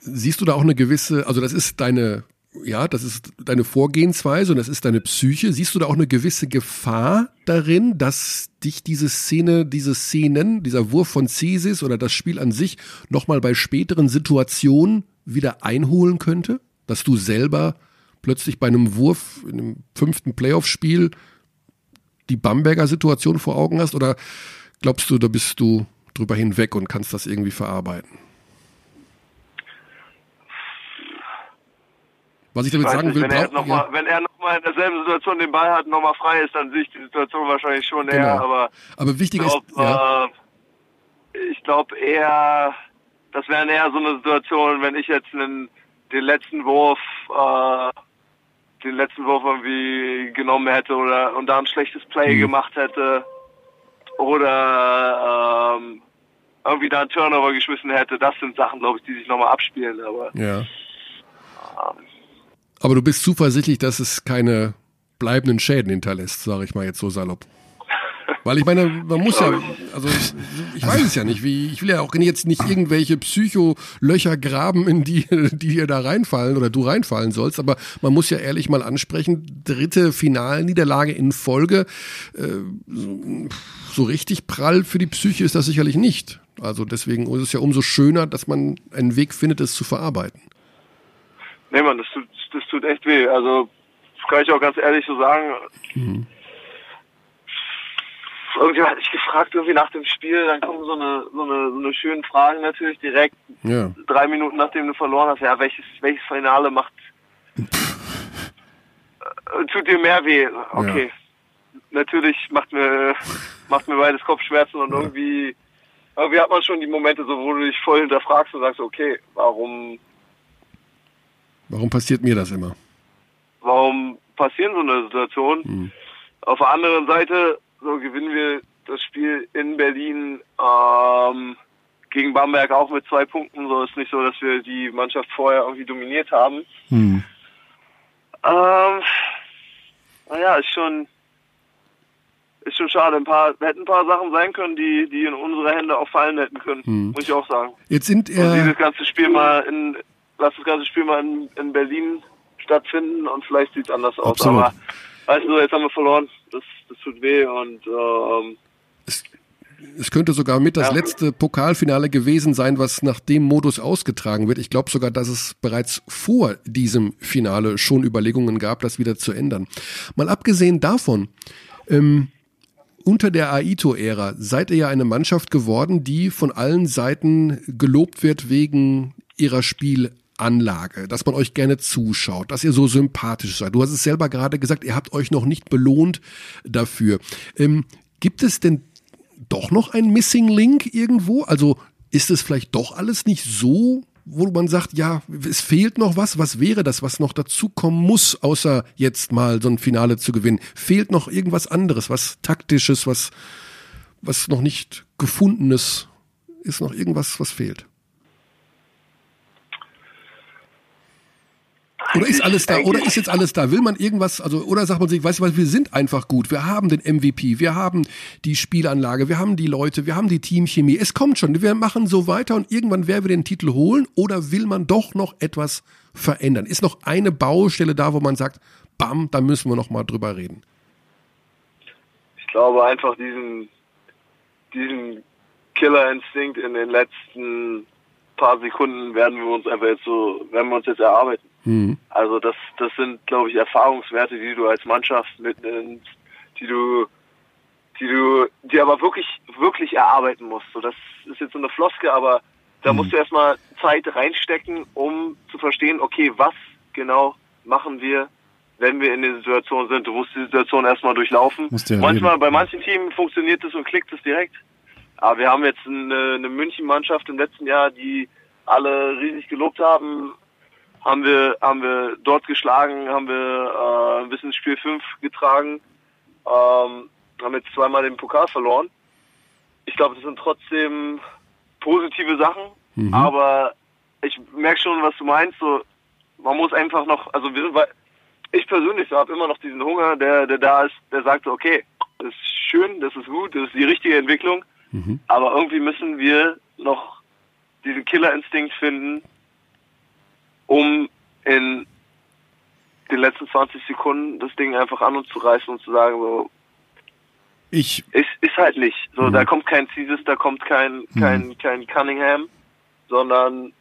Siehst du da auch eine gewisse, also das ist deine, ja, das ist deine Vorgehensweise und das ist deine Psyche. Siehst du da auch eine gewisse Gefahr darin, dass dich diese Szene, diese Szenen, dieser Wurf von Cesis oder das Spiel an sich nochmal bei späteren Situationen wieder einholen könnte? Dass du selber plötzlich bei einem Wurf in einem fünften Playoff-Spiel die Bamberger Situation vor Augen hast? Oder glaubst du, da bist du drüber hinweg und kannst das irgendwie verarbeiten? Was ich damit sagen nicht, will, wenn, er noch mal, wenn er nochmal in derselben Situation den Ball hat, nochmal frei ist, dann sehe ich die Situation wahrscheinlich schon eher. Genau. Aber aber wichtig ich ist, glaube ja, äh, ich glaub eher, das wäre eher so eine Situation, wenn ich jetzt einen, den letzten Wurf, äh, den letzten Wurf irgendwie genommen hätte oder und da ein schlechtes Play Mhm. gemacht hätte oder ähm, irgendwie da einen Turnover geschmissen hätte. Das sind Sachen, glaube ich, die sich nochmal abspielen. Aber ja. Aber du bist zuversichtlich, dass es keine bleibenden Schäden hinterlässt, sage ich mal jetzt so salopp. Weil ich meine, man muss ja, also ich weiß es ja nicht, wie ich will ja auch jetzt nicht irgendwelche Psycholöcher graben, in die die dir da reinfallen oder du reinfallen sollst, aber man muss ja ehrlich mal ansprechen, dritte Finalniederlage in Folge, äh, so, so richtig prall für die Psyche ist das sicherlich nicht. Also deswegen ist es ja umso schöner, dass man einen Weg findet, es zu verarbeiten. Nee, Mann, das tut, das tut echt weh. Also, das kann ich auch ganz ehrlich so sagen. Mhm. Irgendwie hatte ich gefragt, irgendwie nach dem Spiel, dann kommen so eine, so eine, so eine schönen Fragen natürlich direkt. Ja. Drei Minuten nachdem du verloren hast, ja, welches, welches Finale macht, äh, tut dir mehr weh? Okay. Ja. Natürlich macht mir, macht mir beides Kopfschmerzen und irgendwie, irgendwie hat man schon die Momente so, wo du dich voll hinterfragst und sagst, okay, warum, Warum passiert mir das immer? Warum passieren so eine Situation? Hm. Auf der anderen Seite, so gewinnen wir das Spiel in Berlin ähm, gegen Bamberg auch mit zwei Punkten. So ist nicht so, dass wir die Mannschaft vorher irgendwie dominiert haben. Hm. Ähm, naja, ist schon ist schon schade. Ein paar hätten ein paar Sachen sein können, die die in unsere Hände auch fallen hätten können. Hm. Muss ich auch sagen. Jetzt sind äh, Und dieses ganze Spiel mal in lass das ganze Spiel mal in, in Berlin stattfinden und vielleicht sieht es anders aus. Absolut. Aber weißt du, jetzt haben wir verloren. Das, das tut weh und ähm, es, es könnte sogar mit das ja. letzte Pokalfinale gewesen sein, was nach dem Modus ausgetragen wird. Ich glaube sogar, dass es bereits vor diesem Finale schon Überlegungen gab, das wieder zu ändern. Mal abgesehen davon, ähm, unter der Aito-Ära seid ihr ja eine Mannschaft geworden, die von allen Seiten gelobt wird wegen ihrer Spiel Anlage, dass man euch gerne zuschaut, dass ihr so sympathisch seid. Du hast es selber gerade gesagt, ihr habt euch noch nicht belohnt dafür. Ähm, gibt es denn doch noch ein Missing Link irgendwo? Also ist es vielleicht doch alles nicht so, wo man sagt, ja, es fehlt noch was? Was wäre das, was noch dazukommen muss, außer jetzt mal so ein Finale zu gewinnen? Fehlt noch irgendwas anderes, was taktisches, was, was noch nicht gefundenes? Ist noch irgendwas, was fehlt? Oder ist alles da? Oder ist jetzt alles da? Will man irgendwas, also, oder sagt man sich, weißt du was, wir sind einfach gut. Wir haben den MVP, wir haben die Spielanlage, wir haben die Leute, wir haben die Teamchemie. Es kommt schon. Wir machen so weiter und irgendwann werden wir den Titel holen. Oder will man doch noch etwas verändern? Ist noch eine Baustelle da, wo man sagt, bam, da müssen wir noch mal drüber reden? Ich glaube einfach diesen, diesen Killerinstinkt in den letzten paar Sekunden werden wir uns einfach jetzt so, werden wir uns jetzt erarbeiten. Mhm. Also das, das sind, glaube ich, Erfahrungswerte, die du als Mannschaft mitnimmst, die du, die du, die aber wirklich, wirklich erarbeiten musst. So, das ist jetzt so eine Floske, aber da mhm. musst du erstmal Zeit reinstecken, um zu verstehen, okay, was genau machen wir, wenn wir in der Situation sind. Du musst die Situation erstmal durchlaufen. Manchmal, bei manchen Teams funktioniert es und klickt es direkt. Aber wir haben jetzt eine, eine München-Mannschaft im letzten Jahr, die alle riesig gelobt haben, haben wir, haben wir dort geschlagen, haben wir äh, bis ins Spiel 5 getragen, ähm, haben jetzt zweimal den Pokal verloren. Ich glaube, das sind trotzdem positive Sachen, mhm. aber ich merke schon, was du meinst. So, man muss einfach noch, also wir sind, ich persönlich habe immer noch diesen Hunger, der, der da ist, der sagt, okay, das ist schön, das ist gut, das ist die richtige Entwicklung, mhm. aber irgendwie müssen wir noch diesen Killerinstinkt finden, um in den letzten 20 Sekunden das Ding einfach an uns zu reißen und zu sagen, so, ich. Ist, ist halt nicht. So, mhm. da kommt kein Caesars, da kommt kein, kein, mhm. kein Cunningham, sondern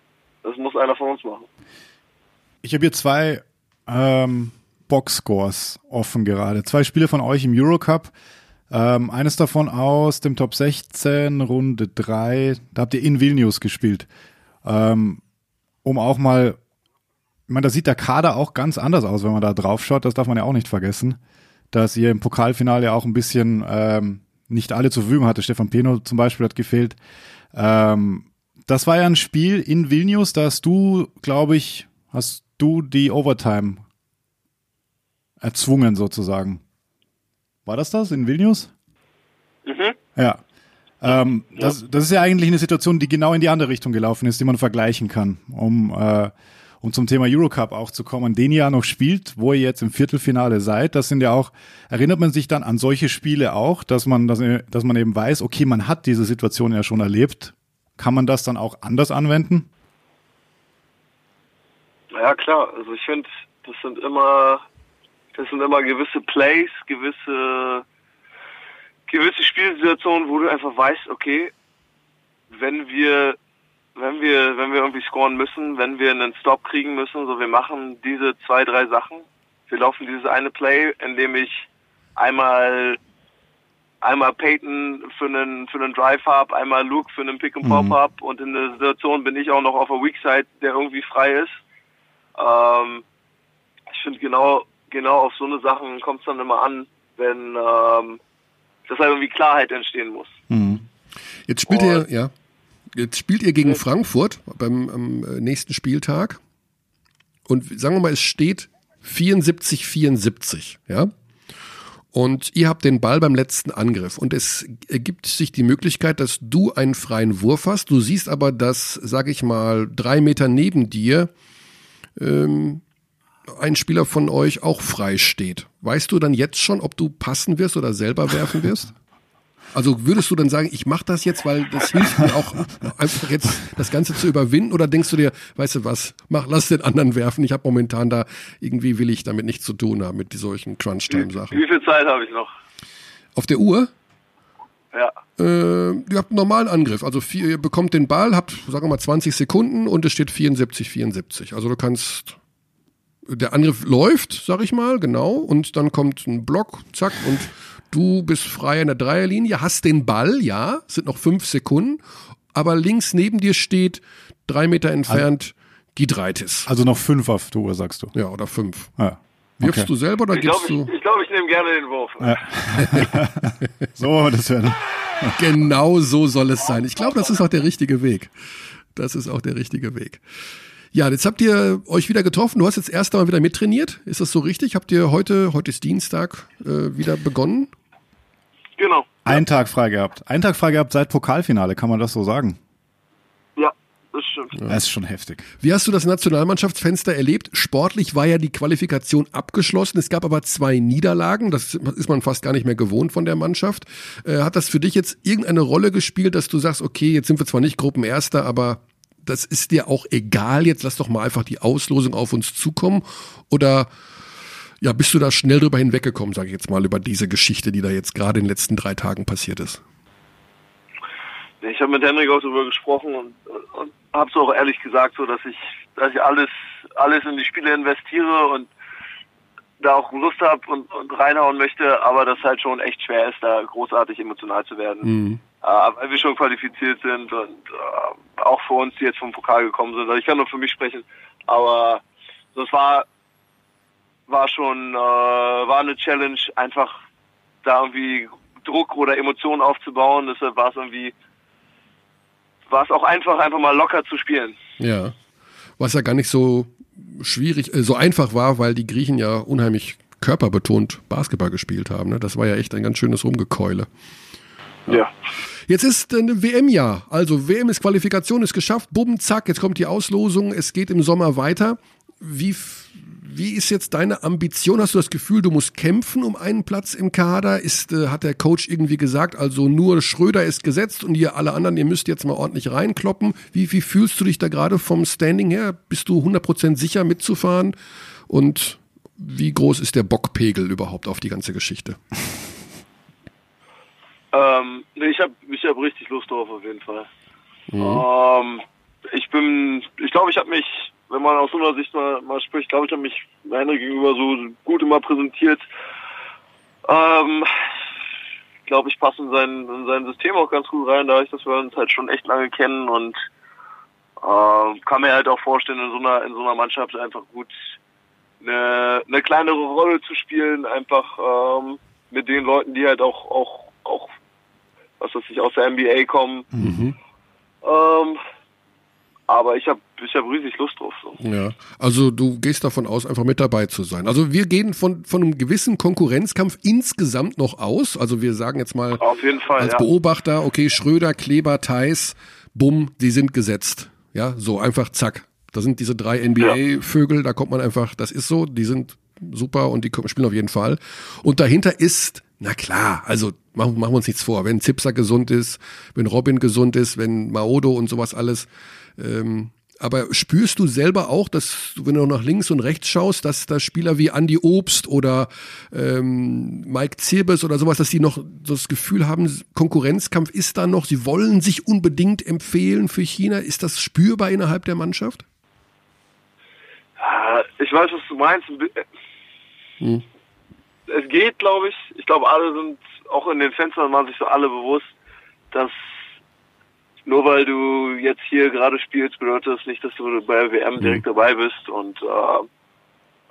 das muss einer von uns machen. Ich habe hier zwei ähm, Boxscores offen gerade. Zwei Spiele von euch im Eurocup. Ähm, eines davon aus dem Top 16, Runde 3. Da habt ihr in Vilnius gespielt. Ähm, um auch mal ich meine, da sieht der Kader auch ganz anders aus, wenn man da drauf schaut. Das darf man ja auch nicht vergessen, dass ihr im Pokalfinale auch ein bisschen ähm, nicht alle zur Verfügung hatte. Stefan Peno zum Beispiel hat gefehlt. Ähm, das war ja ein Spiel in Vilnius, da hast du, glaube ich, hast du die Overtime erzwungen sozusagen. War das das in Vilnius? Mhm. Ja. Ähm, ja. Das, das ist ja eigentlich eine Situation, die genau in die andere Richtung gelaufen ist, die man vergleichen kann, um äh, um zum Thema Eurocup auch zu kommen, den ihr ja noch spielt, wo ihr jetzt im Viertelfinale seid, das sind ja auch, erinnert man sich dann an solche Spiele auch, dass man, dass, dass man eben weiß, okay, man hat diese Situation ja schon erlebt. Kann man das dann auch anders anwenden? Ja, klar. Also ich finde, das sind immer, das sind immer gewisse Plays, gewisse, gewisse Spielsituationen, wo du einfach weißt, okay, wenn wir wenn wir wenn wir irgendwie scoren müssen, wenn wir einen Stop kriegen müssen, so wir machen diese zwei drei Sachen. Wir laufen dieses eine Play, in dem ich einmal einmal Peyton für einen für einen Drive hab, einmal Luke für einen Pick and Pop Mhm. hab und in der Situation bin ich auch noch auf der Weak Side, der irgendwie frei ist. Ähm, ich finde genau genau auf so eine Sachen kommt es dann immer an, wenn ähm, dass halt irgendwie Klarheit entstehen muss. Mhm. Jetzt spielt Oh. ihr, ja, jetzt spielt ihr gegen Frankfurt beim am äh, nächsten Spieltag. Und sagen wir mal, es steht 74, 74, ja. Und ihr habt den Ball beim letzten Angriff. Und es ergibt sich die Möglichkeit, dass du einen freien Wurf hast. Du siehst aber, dass, sag ich mal, drei Meter neben dir ähm, ein Spieler von euch auch frei steht. Weißt du dann jetzt schon, ob du passen wirst oder selber werfen wirst? Also würdest du dann sagen, ich mache das jetzt, weil das hilft mir auch einfach jetzt das Ganze zu überwinden? Oder denkst du dir, weißt du was, mach, lass den anderen werfen. Ich habe momentan da irgendwie will ich damit nichts zu tun haben mit solchen Crunch-Time-Sachen. Wie viel Zeit habe ich noch? Auf der Uhr, Ja. äh, ihr habt einen normalen Angriff. Also vier, ihr bekommt den Ball, habt, sagen wir mal, 20 Sekunden und es steht 74, 74. Also du kannst, der Angriff läuft, sag ich mal, genau, und dann kommt ein Block, zack, und du bist frei in der Dreierlinie, hast den Ball, ja, es sind noch fünf Sekunden, aber links neben dir steht, drei Meter entfernt, Gidreitis. Also noch fünf auf der Uhr, sagst du. Ja, oder fünf. Ja. Wirfst Okay. du selber oder Ich glaube, gibst ich, du? ich, glaub, ich nehme gerne den Wurf. <laughs> So, das wäre. Genau so soll es sein. Ich glaube, das ist auch der richtige Weg. Das ist auch der richtige Weg. Ja, jetzt habt ihr euch wieder getroffen. Du hast jetzt erst einmal wieder mittrainiert. Ist das so richtig? Habt ihr heute, heute ist Dienstag, äh, wieder begonnen? Genau. Einen Tag frei gehabt. Einen Tag frei gehabt seit Pokalfinale, kann man das so sagen? Ja, das stimmt. Das ist schon heftig. Wie hast du das Nationalmannschaftsfenster erlebt? Sportlich war ja die Qualifikation abgeschlossen. Es gab aber zwei Niederlagen. Das ist man fast gar nicht mehr gewohnt von der Mannschaft. Äh, hat das für dich jetzt irgendeine Rolle gespielt, dass du sagst, okay, jetzt sind wir zwar nicht Gruppenerster, aber das ist dir auch egal. Jetzt lass doch mal einfach die Auslosung auf uns zukommen. Oder ja, bist du da schnell drüber hinweggekommen, sage ich jetzt mal, über diese Geschichte, die da jetzt gerade in den letzten drei Tagen passiert ist? Ich habe mit Henrik auch darüber gesprochen und, und habe es auch ehrlich gesagt, so dass ich, dass ich alles, alles in die Spiele investiere und da auch Lust habe und, und reinhauen möchte, aber das halt schon echt schwer ist, da großartig emotional zu werden. Mhm. Äh, weil wir schon qualifiziert sind und äh, auch für uns, die jetzt vom Pokal gekommen sind. Also ich kann nur für mich sprechen, aber das war war schon äh, war eine Challenge, einfach da irgendwie Druck oder Emotionen aufzubauen. Deshalb war es irgendwie war es auch einfach, einfach mal locker zu spielen. Ja. Was ja gar nicht so schwierig, äh, so einfach war, weil die Griechen ja unheimlich körperbetont Basketball gespielt haben. Ne? Das war ja echt ein ganz schönes Rumgekeule. Ja. Jetzt ist äh, ein WM-Jahr. Also WM ist Qualifikation, ist geschafft. Bumm, zack, jetzt kommt die Auslosung. Es geht im Sommer weiter. Wie, wie ist jetzt deine Ambition? Hast du das Gefühl, du musst kämpfen um einen Platz im Kader? Ist, äh, hat der Coach irgendwie gesagt, also nur Schröder ist gesetzt und ihr alle anderen, ihr müsst jetzt mal ordentlich reinkloppen? Wie, wie fühlst du dich da gerade vom Standing her? Bist du 100% sicher mitzufahren? Und wie groß ist der Bockpegel überhaupt auf die ganze Geschichte? <laughs> Ähm, nee, ich habe ich hab richtig Lust drauf auf jeden Fall. Ähm, ich bin, ich glaube, ich habe mich, wenn man aus so einer Sicht mal, mal spricht, glaube ich, habe mich Henrik gegenüber so gut immer präsentiert. Ähm, glaube, ich passe in sein, in sein System auch ganz gut rein, dadurch, dass wir uns halt schon echt lange kennen und ähm, kann mir halt auch vorstellen, in so einer, in so einer Mannschaft einfach gut eine, eine kleinere Rolle zu spielen, einfach ähm, mit den Leuten, die halt auch, auch, auch, was weiß ich, aus der NBA kommen. Ähm, aber ich habe ich hab riesig Lust drauf. So. Ja, also du gehst davon aus, einfach mit dabei zu sein. Also wir gehen von, von einem gewissen Konkurrenzkampf insgesamt noch aus. Also wir sagen jetzt mal Auf jeden Fall, als ja. Beobachter, okay, Schröder, Kleber, Theis, bumm, die sind gesetzt. Ja, so einfach zack. Da sind diese drei NBA-Vögel, da kommt man einfach, das ist so, die sind super und die spielen auf jeden Fall. Und dahinter ist, na klar, also machen, machen wir uns nichts vor, wenn Zipser gesund ist, wenn Robin gesund ist, wenn Maodo und sowas alles, ähm, aber spürst du selber auch, dass wenn du nach links und rechts schaust, dass da Spieler wie Andy Obst oder ähm, Mike Zirbes oder sowas, dass die noch das Gefühl haben, Konkurrenzkampf ist da noch, sie wollen sich unbedingt empfehlen für China. Ist das spürbar innerhalb der Mannschaft? Ich weiß, was du meinst. Hm. Es geht, glaube ich. Ich glaube, alle sind, auch in den Fenstern waren sich so alle bewusst, dass nur weil du jetzt hier gerade spielst, bedeutet das nicht, dass du bei der WM direkt mhm. dabei bist. Und äh,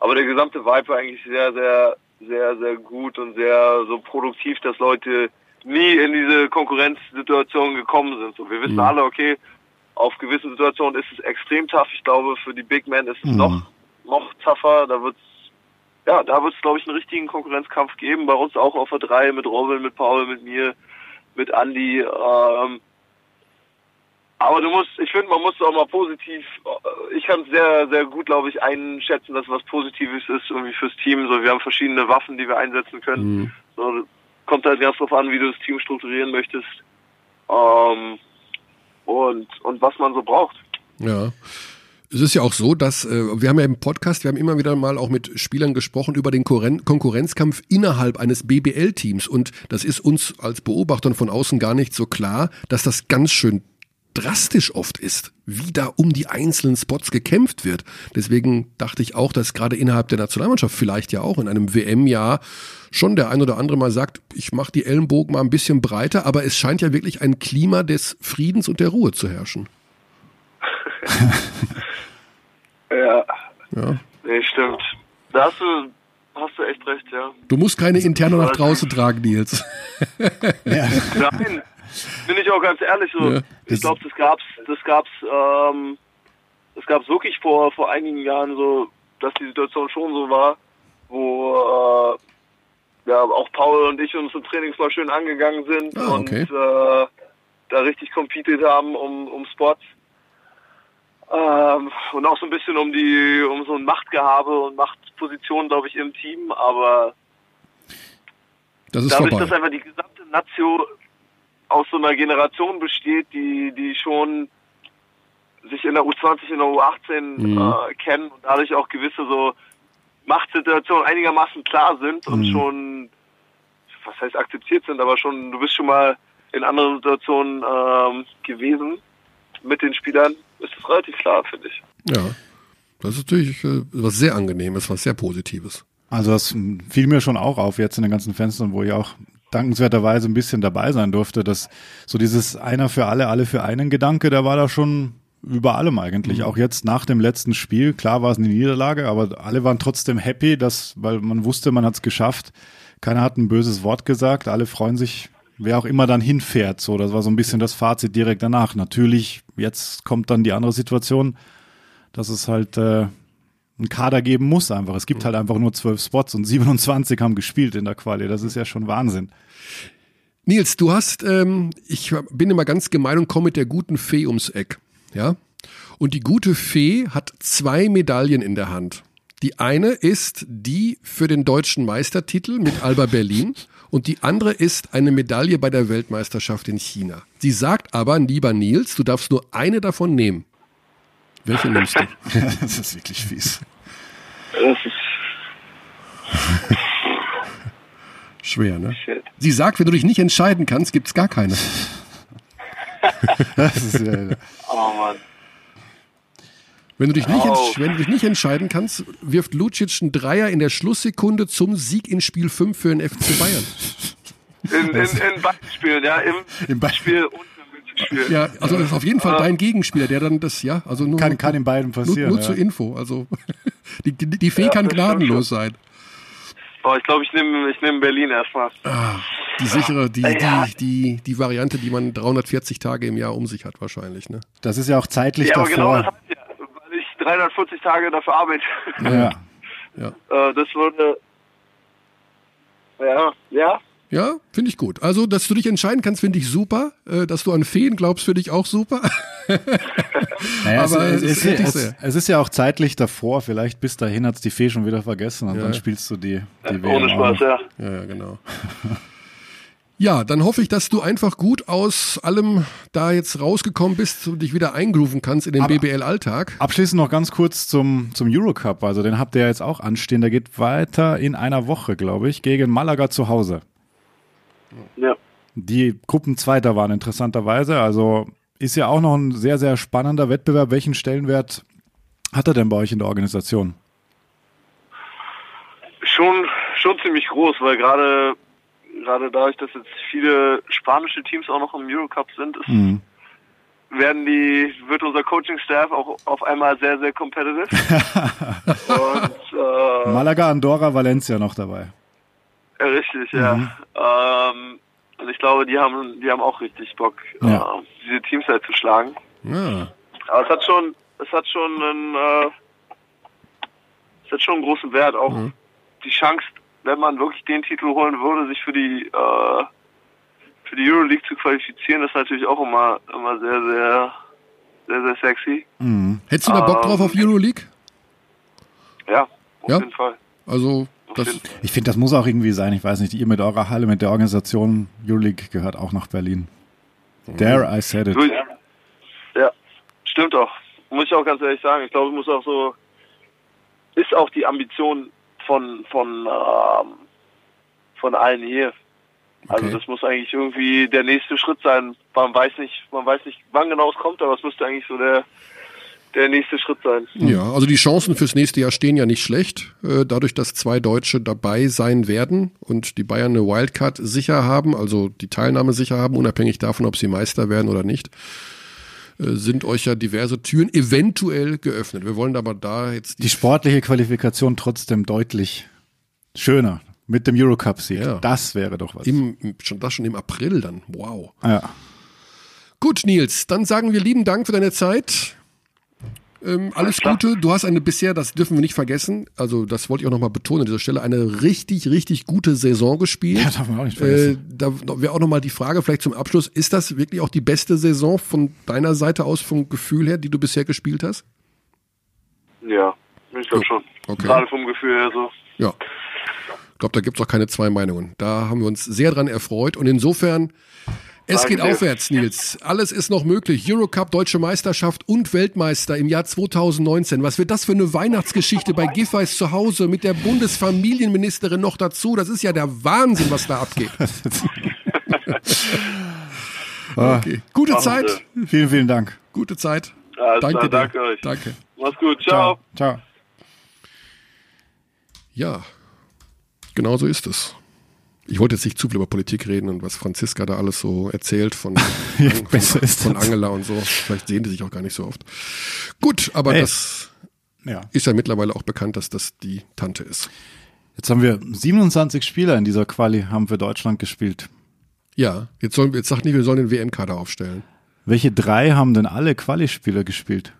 aber der gesamte Vibe war eigentlich sehr, sehr, sehr, sehr gut und sehr so produktiv, dass Leute nie in diese Konkurrenzsituation gekommen sind. So, wir wissen mhm. alle, okay, auf gewissen Situationen ist es extrem tough. Ich glaube, für die Big Men ist es mhm. noch, noch tougher. Da wird's, ja, da wird es, glaube ich, einen richtigen Konkurrenzkampf geben. Bei uns auch auf der 3 mit Robin, mit Paul, mit mir, mit Andy. Ähm, aber du musst, ich finde, man muss auch mal positiv, ich kann es sehr, sehr gut, glaube ich, einschätzen, dass was Positives ist irgendwie fürs Team. So, wir haben verschiedene Waffen, die wir einsetzen können. Mhm. So, kommt halt ganz drauf an, wie du das Team strukturieren möchtest. Ähm, und, und was man so braucht. Ja. Es ist ja auch so, dass äh, wir haben ja im Podcast, wir haben immer wieder mal auch mit Spielern gesprochen über den Konkurrenzkampf innerhalb eines BBL-Teams und das ist uns als Beobachtern von außen gar nicht so klar, dass das ganz schön drastisch oft ist, wie da um die einzelnen Spots gekämpft wird. Deswegen dachte ich auch, dass gerade innerhalb der Nationalmannschaft vielleicht ja auch in einem WM-Jahr schon der ein oder andere mal sagt, ich mache die Ellenbogen mal ein bisschen breiter, aber es scheint ja wirklich ein Klima des Friedens und der Ruhe zu herrschen. <laughs> ja. Ja. Nee, stimmt. Da hast du, hast du echt recht, ja. Du musst keine interne nach draußen tragen, Nils. ja. Nein, <laughs> bin ich auch ganz ehrlich so. Ja, ich glaube, das gab's, das gab's, ähm, das gab's wirklich vor vor einigen Jahren so, dass die Situation schon so war, wo äh, ja auch Paul und ich uns im Trainings mal schön angegangen sind ah, okay. und äh, da richtig competed haben um um Spots. Ähm, und auch so ein bisschen um die, um so ein Machtgehabe und Machtposition, glaube ich, im Team, aber das ist dadurch, vorbei. dass einfach die gesamte Nation aus so einer Generation besteht, die, die schon sich in der U20, in der U18 mhm. äh, kennen und dadurch auch gewisse so Machtsituationen einigermaßen klar sind und mhm. schon, was heißt akzeptiert sind, aber schon, du bist schon mal in anderen Situationen ähm, gewesen mit den Spielern, ist das relativ klar, finde ich. Ja, das ist natürlich äh, was sehr Angenehmes, was sehr Positives. Also das fiel mir schon auch auf jetzt in den ganzen Fenstern, wo ich auch dankenswerterweise ein bisschen dabei sein durfte, dass so dieses einer für alle, alle für einen Gedanke, der war da schon über allem eigentlich. Mhm. Auch jetzt nach dem letzten Spiel, klar war es eine Niederlage, aber alle waren trotzdem happy, dass, weil man wusste, man hat es geschafft. Keiner hat ein böses Wort gesagt, alle freuen sich, wer auch immer dann hinfährt. So, das war so ein bisschen das Fazit direkt danach. Natürlich, jetzt kommt dann die andere Situation, dass es halt äh, einen Kader geben muss einfach. Es gibt halt einfach nur zwölf Spots und 27 haben gespielt in der Quali. Das ist ja schon Wahnsinn. Nils, du hast, ähm, ich bin immer ganz gemein und komme mit der guten Fee ums Eck, ja. Und die gute Fee hat zwei Medaillen in der Hand. Die eine ist die für den deutschen Meistertitel mit Alba Berlin <laughs> und die andere ist eine Medaille bei der Weltmeisterschaft in China. Sie sagt aber, lieber Nils, du darfst nur eine davon nehmen. Welche nimmst du? <laughs> das ist wirklich fies. Das ist Schwer, ne? Shit. Sie sagt, wenn du dich nicht entscheiden kannst, gibt es gar keine. das ist, ja, oh Mann. Wenn du, dich nicht oh. wenn du dich nicht entscheiden kannst, wirft Lucic einen Dreier in der Schlusssekunde zum Sieg in Spiel 5 für den FC Bayern. In, in, in beiden Spielen, ja. Im, Im Spiel und Spiel. Ja, also das ist auf jeden Fall dein Gegenspieler, der dann das, ja, also nur. Kann, kann in beiden passieren. Nur, nur ja. zur Info. Also <laughs> die, die, die Fee ja, kann gnadenlos sein. Boah, ich glaube, ich nehme ich nehm Berlin erstmal. Ah, die sichere, die, ja. die, die, die Variante, die man 340 Tage im Jahr um sich hat, wahrscheinlich, ne? Das ist ja auch zeitlich ja, aber davor. Genau, das heißt ja, weil ich 340 Tage dafür arbeite. Ja. ja. Äh, das würde. Ja, ja, ja, finde ich gut. Also, dass du dich entscheiden kannst, finde ich super. Äh, dass du an Feen glaubst, finde ich auch super. <laughs> naja, Aber es, es, ist, es, es, ist ja auch zeitlich davor. Vielleicht bis dahin hat es die Fee schon wieder vergessen und ja. dann spielst du die, die ja, Ohne Spaß, ja. Ja, genau. Ja, dann hoffe ich, dass du einfach gut aus allem da jetzt rausgekommen bist und dich wieder eingrooven kannst in den BBL-Alltag. Abschließend noch ganz kurz zum, zum Eurocup. Also den habt ihr ja jetzt auch anstehen. Der geht weiter in einer Woche, glaube ich, gegen Malaga zu Hause. Ja. Die Gruppenzweiter waren interessanterweise. Also ist ja auch noch ein sehr, sehr spannender Wettbewerb. Welchen Stellenwert hat er denn bei euch in der Organisation? Schon, schon ziemlich groß, weil gerade gerade dadurch, dass jetzt viele spanische Teams auch noch im Eurocup sind, ist, Mhm. werden die, wird unser Coaching-Staff auch auf einmal sehr, sehr competitive. <laughs> Und äh, Malaga, Andorra, Valencia noch dabei. Richtig, ja. Ähm, und ich glaube, die haben, die haben auch richtig Bock, Ja. äh, diese Teams halt zu schlagen. Ja. Aber es hat schon, es hat schon einen, äh, es hat schon einen großen Wert. Auch die Chance, wenn man wirklich den Titel holen würde, sich für die äh, für die Euroleague zu qualifizieren, ist natürlich auch immer immer sehr sehr sehr sehr sexy. Mhm. Hättest du da Bock Ähm, drauf auf Euroleague? Ja, auf Ja? jeden Fall. Also, das. Ich finde, das muss auch irgendwie sein. Ich weiß nicht, ihr mit eurer Halle, mit der Organisation Euroleague gehört auch nach Berlin. There I said it. Ja, stimmt auch. Muss ich auch ganz ehrlich sagen. Ich glaube, es muss auch so, ist auch die Ambition von, von, ähm, von allen hier. Also Okay. das muss eigentlich irgendwie der nächste Schritt sein. Man weiß nicht, man weiß nicht, wann genau es kommt, aber es müsste eigentlich so der, der nächste Schritt sein. ja, also die Chancen fürs nächste Jahr stehen ja nicht schlecht, äh, dadurch, dass zwei Deutsche dabei sein werden und die Bayern eine Wildcard sicher haben, also die Teilnahme sicher haben, unabhängig davon, ob sie Meister werden oder nicht, äh, sind euch ja diverse Türen eventuell geöffnet. Wir wollen aber da jetzt Die sportliche Qualifikation trotzdem deutlich schöner mit dem Eurocup-Sieg. Ja. Das wäre doch was. im, im, schon das schon im April dann. Wow. ja. Gut, Nils, dann sagen wir lieben Dank für deine Zeit. Ähm, alles klar. Gute. Du hast eine bisher, das dürfen wir nicht vergessen, also das wollte ich auch nochmal betonen an dieser Stelle, eine richtig, richtig gute Saison gespielt. Ja, darf man auch nicht äh, vergessen. da wäre auch nochmal die Frage vielleicht zum Abschluss, ist das wirklich auch die beste Saison von deiner Seite aus, vom Gefühl her, die du bisher gespielt hast? Ja, ich glaube schon. Okay. Gerade vom Gefühl her so. Ja. Ich glaube, da gibt's auch keine zwei Meinungen. Da haben wir uns sehr dran erfreut. Und insofern, es Danke geht dir. aufwärts, Nils. Alles ist noch möglich. Eurocup, Deutsche Meisterschaft und Weltmeister im Jahr 2019. Was wird das für eine Weihnachtsgeschichte bei Giffey's zu Hause mit der Bundesfamilienministerin noch dazu? Das ist ja der Wahnsinn, was da abgeht. <laughs> <laughs> Okay. Gute Machen Zeit. Vielen, vielen Dank. Gute Zeit. Alles Danke dir. danke euch. Danke. Mach's gut, ciao. Ciao. Ja, genau so ist es. Ich wollte jetzt nicht zu viel über Politik reden und was Franziska da alles so erzählt von, <laughs> Ja, von, von. Angela und so. Vielleicht sehen die sich auch gar nicht so oft. Gut, aber Hey. das Ja. ist ja mittlerweile auch bekannt, dass das die Tante ist. Jetzt haben wir 27 Spieler in dieser Quali haben für Deutschland gespielt. Ja, jetzt sollen jetzt sagt nicht, wir sollen den WM-Kader aufstellen. Welche drei haben denn alle Quali-Spieler gespielt?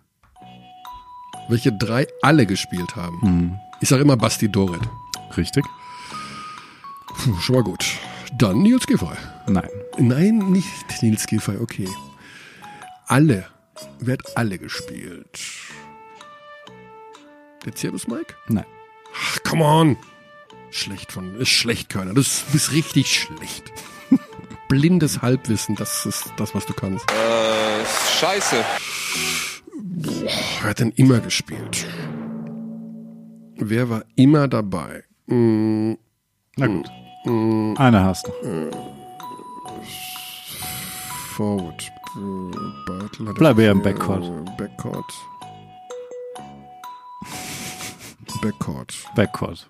Welche drei alle gespielt haben. Hm. Ich sage immer Basti Doret. Richtig? Puh, schon mal gut. Dann Nils Giffey. Nein. Nein, nicht Nils Giffey, okay. Alle. Wer hat alle gespielt? Der Zirbus Mike? Nein. Ach, come on. Schlecht von, ist schlecht, Körner. Du bist richtig schlecht. <laughs> Blindes Halbwissen, das ist das, was du kannst. Äh, scheiße. Wer hat denn immer gespielt? Wer war immer dabei? Mm, Na gut. Einer hast du. Forward. Äh, Bartel hat Bleib eher im Backcourt. Backcourt. Backcourt. Backcourt.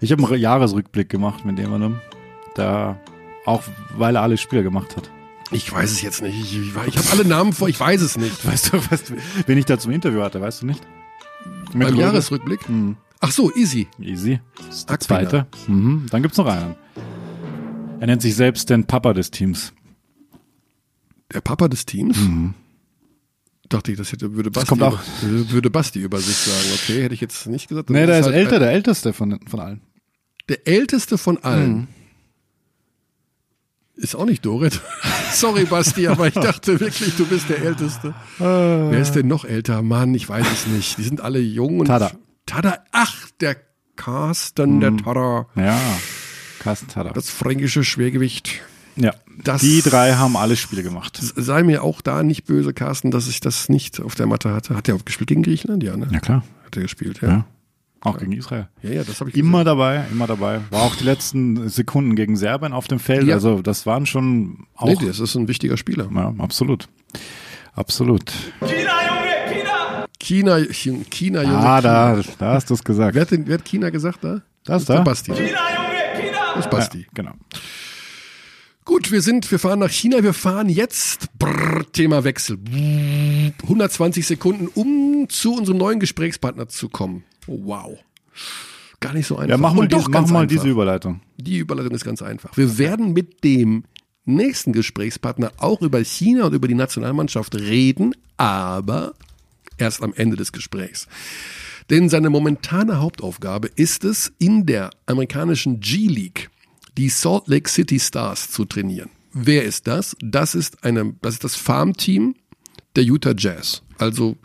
Ich habe einen Jahresrückblick gemacht mit jemandem, da auch weil er alle Spieler gemacht hat. Ich weiß es jetzt nicht. Ich, ich, habe alle Namen vor, ich weiß es nicht. Weißt du, weißt du, wen ich da zum Interview hatte, weißt du nicht? Mit Beim? Jahresrückblick? Mhm. Ach so, easy. Easy. Das ist der zweite. Mhm. Dann gibt's noch einen. Er nennt sich selbst den Papa des Teams. Der Papa des Teams? Dachte ich, das hätte, würde Basti, kommt auch. Über, würde Basti über sich sagen. Okay, hätte ich jetzt nicht gesagt. Nee, der ist halt älter, der älteste von, von allen. Der älteste von allen. Mhm. Ist auch nicht Dorit. <laughs> Sorry, Basti, aber ich dachte wirklich, du bist der Älteste. Äh. Wer ist denn noch älter? Mann, ich weiß es nicht. Die sind alle jung und. Tada. Tada. Ach, der Carsten, Mhm. der Tada. Ja. Carsten Tada. Das fränkische Schwergewicht. ja, das- die drei haben alle Spiele gemacht. Sei mir auch da nicht böse, Carsten, dass ich das nicht auf der Matte hatte. Hat er auch gespielt gegen Griechenland? Ja, ne? Ja klar, Hat er gespielt, ja. ja. Auch gegen Israel. Ja, ja, das habe ich Immer dabei, immer dabei. War auch die letzten Sekunden gegen Serbien auf dem Feld. Ja. Also das waren schon auch. Nee, das ist ein wichtiger Spieler. ja, absolut. Absolut. China, China, China Junge. Ah, China. da, da hast du es gesagt. Wer hat, denn, wer hat China gesagt da? Das Der da? Basti. China, Junge, China! Das ist Basti. Ja, genau. Gut, wir sind, wir fahren nach China, wir fahren jetzt, brrr, Thema Wechsel. Brrr, 120 Sekunden, um zu unserem neuen Gesprächspartner zu kommen. Oh, wow. Gar nicht so einfach. Ja, mach mal, Und doch diese, ganz mach mal einfach. diese Überleitung. Die Überleitung ist ganz einfach. Wir werden mit dem nächsten Gesprächspartner auch über China und über die Nationalmannschaft reden, aber erst am Ende des Gesprächs. Denn seine momentane Hauptaufgabe ist es, in der amerikanischen G-League die Salt Lake City Stars zu trainieren. Wer ist das? Das ist eine, das ist das Farmteam der Utah Jazz. Also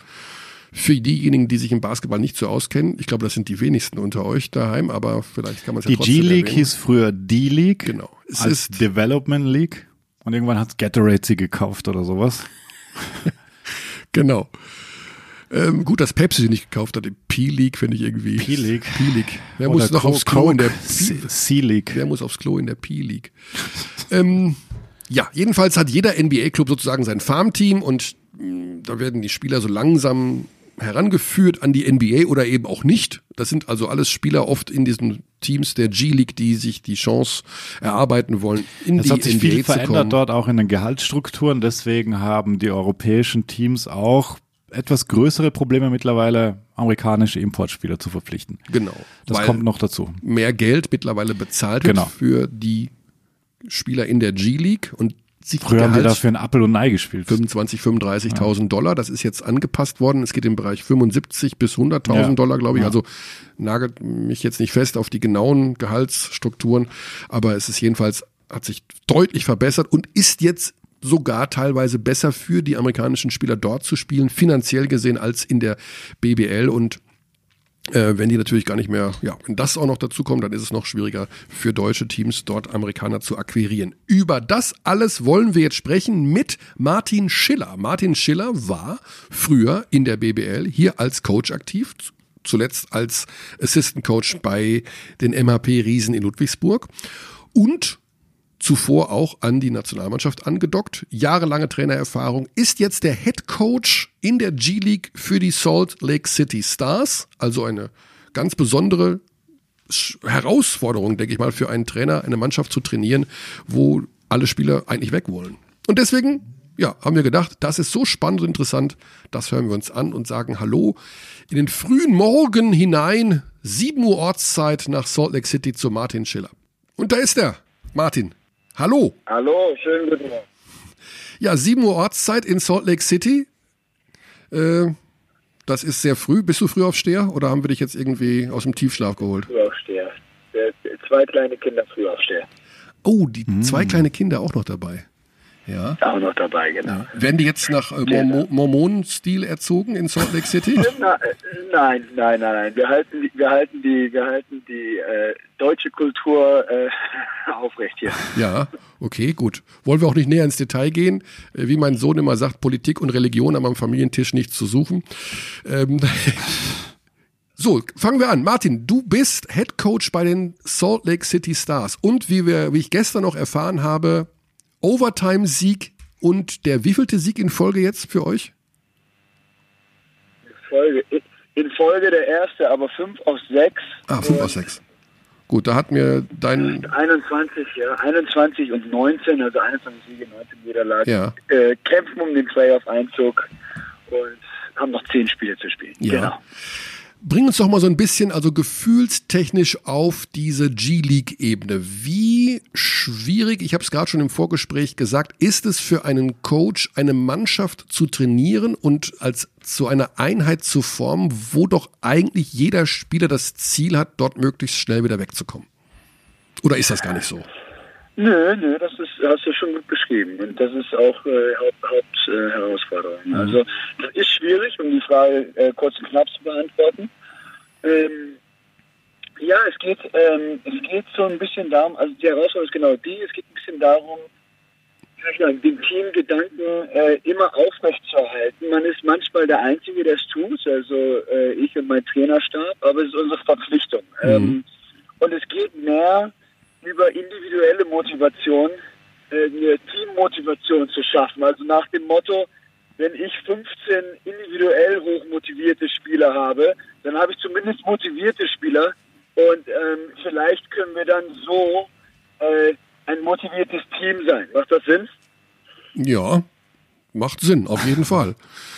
für diejenigen, die sich im Basketball nicht so auskennen, ich glaube, das sind die wenigsten unter euch daheim, aber vielleicht kann man es ja Die trotzdem G-League erwähnen. hieß früher D-League. Genau. Es als ist- Development League. Und irgendwann hat Gatorade sie gekauft oder sowas. <laughs> Genau. Ähm, gut, dass Pepsi sie nicht gekauft hat. Die P-League finde ich irgendwie. P-League. P-League. Wer Oder muss noch Co- aufs Klo in der C-League. Wer muss aufs Klo in der P-League? ähm, ja, jedenfalls hat jeder NBA-Club sozusagen sein Farmteam und mh, da werden die Spieler so langsam herangeführt an die NBA oder eben auch nicht. Das sind also alles Spieler oft in diesen Teams der G-League, die sich die Chance erarbeiten wollen, in Es die hat sich NBA viel verändert dort auch in den Gehaltsstrukturen. Deswegen haben die europäischen Teams auch etwas größere Probleme mittlerweile, amerikanische Importspieler zu verpflichten. Genau. Das kommt noch dazu. mehr Geld mittlerweile bezahlt Genau. wird für die Spieler in der G-League und die Früher haben die Gehalts- dafür ein Apple und Ei gespielt. 25, 35.000 Dollar. Das ist jetzt angepasst worden. Es geht im Bereich 75 bis 100.000 Ja. Dollar, glaube ich. Ja. Also nagelt mich jetzt nicht fest auf die genauen Gehaltsstrukturen, aber es ist jedenfalls, hat sich deutlich verbessert und ist jetzt sogar teilweise besser für die amerikanischen Spieler dort zu spielen, finanziell gesehen, als in der BBL und äh, wenn die natürlich gar nicht mehr, ja, wenn das auch noch dazu kommt, dann ist es noch schwieriger für deutsche Teams, dort Amerikaner zu akquirieren. Über das alles wollen wir jetzt sprechen mit Martin Schiller. Martin Schiller war früher in der BBL hier als Coach aktiv, zuletzt als Assistant Coach bei den MHP Riesen in Ludwigsburg und zuvor auch an die Nationalmannschaft angedockt, jahrelange Trainererfahrung, ist jetzt der Head Coach in der G-League für die Salt Lake City Stars, also eine ganz besondere Herausforderung, denke ich mal, für einen Trainer, eine Mannschaft zu trainieren, wo alle Spieler eigentlich weg wollen. Und deswegen, ja, haben wir gedacht, das ist so spannend und interessant, das hören wir uns an und sagen Hallo in den frühen Morgen hinein, 7 Uhr Ortszeit nach Salt Lake City zu Martin Schiller. Und da ist er, Martin. Hallo. Hallo, schönen guten Morgen. Ja, 7 Uhr Ortszeit in Salt Lake City. Äh, das ist sehr früh. Bist du Frühaufsteher oder haben wir dich jetzt irgendwie aus dem Tiefschlaf geholt? Frühaufsteher. Zwei kleine Kinder Frühaufsteher. Oh, die zwei kleine Kinder auch noch dabei. Ja. Auch noch dabei, genau. Werden die jetzt nach äh, Mormo Mormonenstil erzogen in Salt Lake City? <laughs> Na, äh, nein, nein, nein, nein. Wir halten die, wir halten die, wir halten die äh, deutsche Kultur äh, <laughs> aufrecht hier. Ja, okay, gut. Wollen wir auch nicht näher ins Detail gehen. Äh, Wie mein Sohn immer sagt, Politik und Religion haben am Familientisch nichts zu suchen. Ähm, <laughs> so, fangen wir an. Martin, du bist Head Coach bei den Salt Lake City Stars. Und wie, wir, wie ich gestern noch erfahren habe, Overtime-Sieg und der wievielte Sieg in Folge jetzt für euch? Folge, in Folge der erste, aber fünf aus sechs. Ah, 5 aus 6. Gut, da hat mir dein, 21, ja, 21 und 19, also 21 Siege, 19 Niederlagen. Ja. Äh, kämpfen um den Playoff-Einzug und haben noch zehn Spiele zu spielen. Ja. Genau. Bring uns doch mal so ein bisschen, also gefühlstechnisch auf diese G-League-Ebene. Wie schwierig, ich habe es gerade schon im Vorgespräch gesagt, ist es für einen Coach, eine Mannschaft zu trainieren und als zu einer Einheit zu formen, wo doch eigentlich jeder Spieler das Ziel hat, dort möglichst schnell wieder wegzukommen? Oder ist das gar nicht so? Nö, nö, das ist, hast du schon gut beschrieben. Und das ist auch äh, Hauptherausforderung. Haupt, äh. Mhm. Also das ist schwierig, um die Frage äh, kurz und knapp zu beantworten. Ähm, Ja, es geht, ähm, es geht so ein bisschen darum, also die Herausforderung ist genau die, es geht ein bisschen darum, den Teamgedanken äh, immer aufrechtzuerhalten. Man ist manchmal der Einzige, der es tut, also äh, ich und mein Trainerstab, aber es ist unsere Verpflichtung. Ähm, und es geht mehr über individuelle Motivation, äh, eine Teammotivation zu schaffen. Also nach dem Motto, wenn ich 15 individuell hochmotivierte Spieler habe, dann habe ich zumindest motivierte Spieler und ähm, vielleicht können wir dann so äh, ein motiviertes Team sein. Macht das Sinn? Ja, macht Sinn, auf jeden Fall.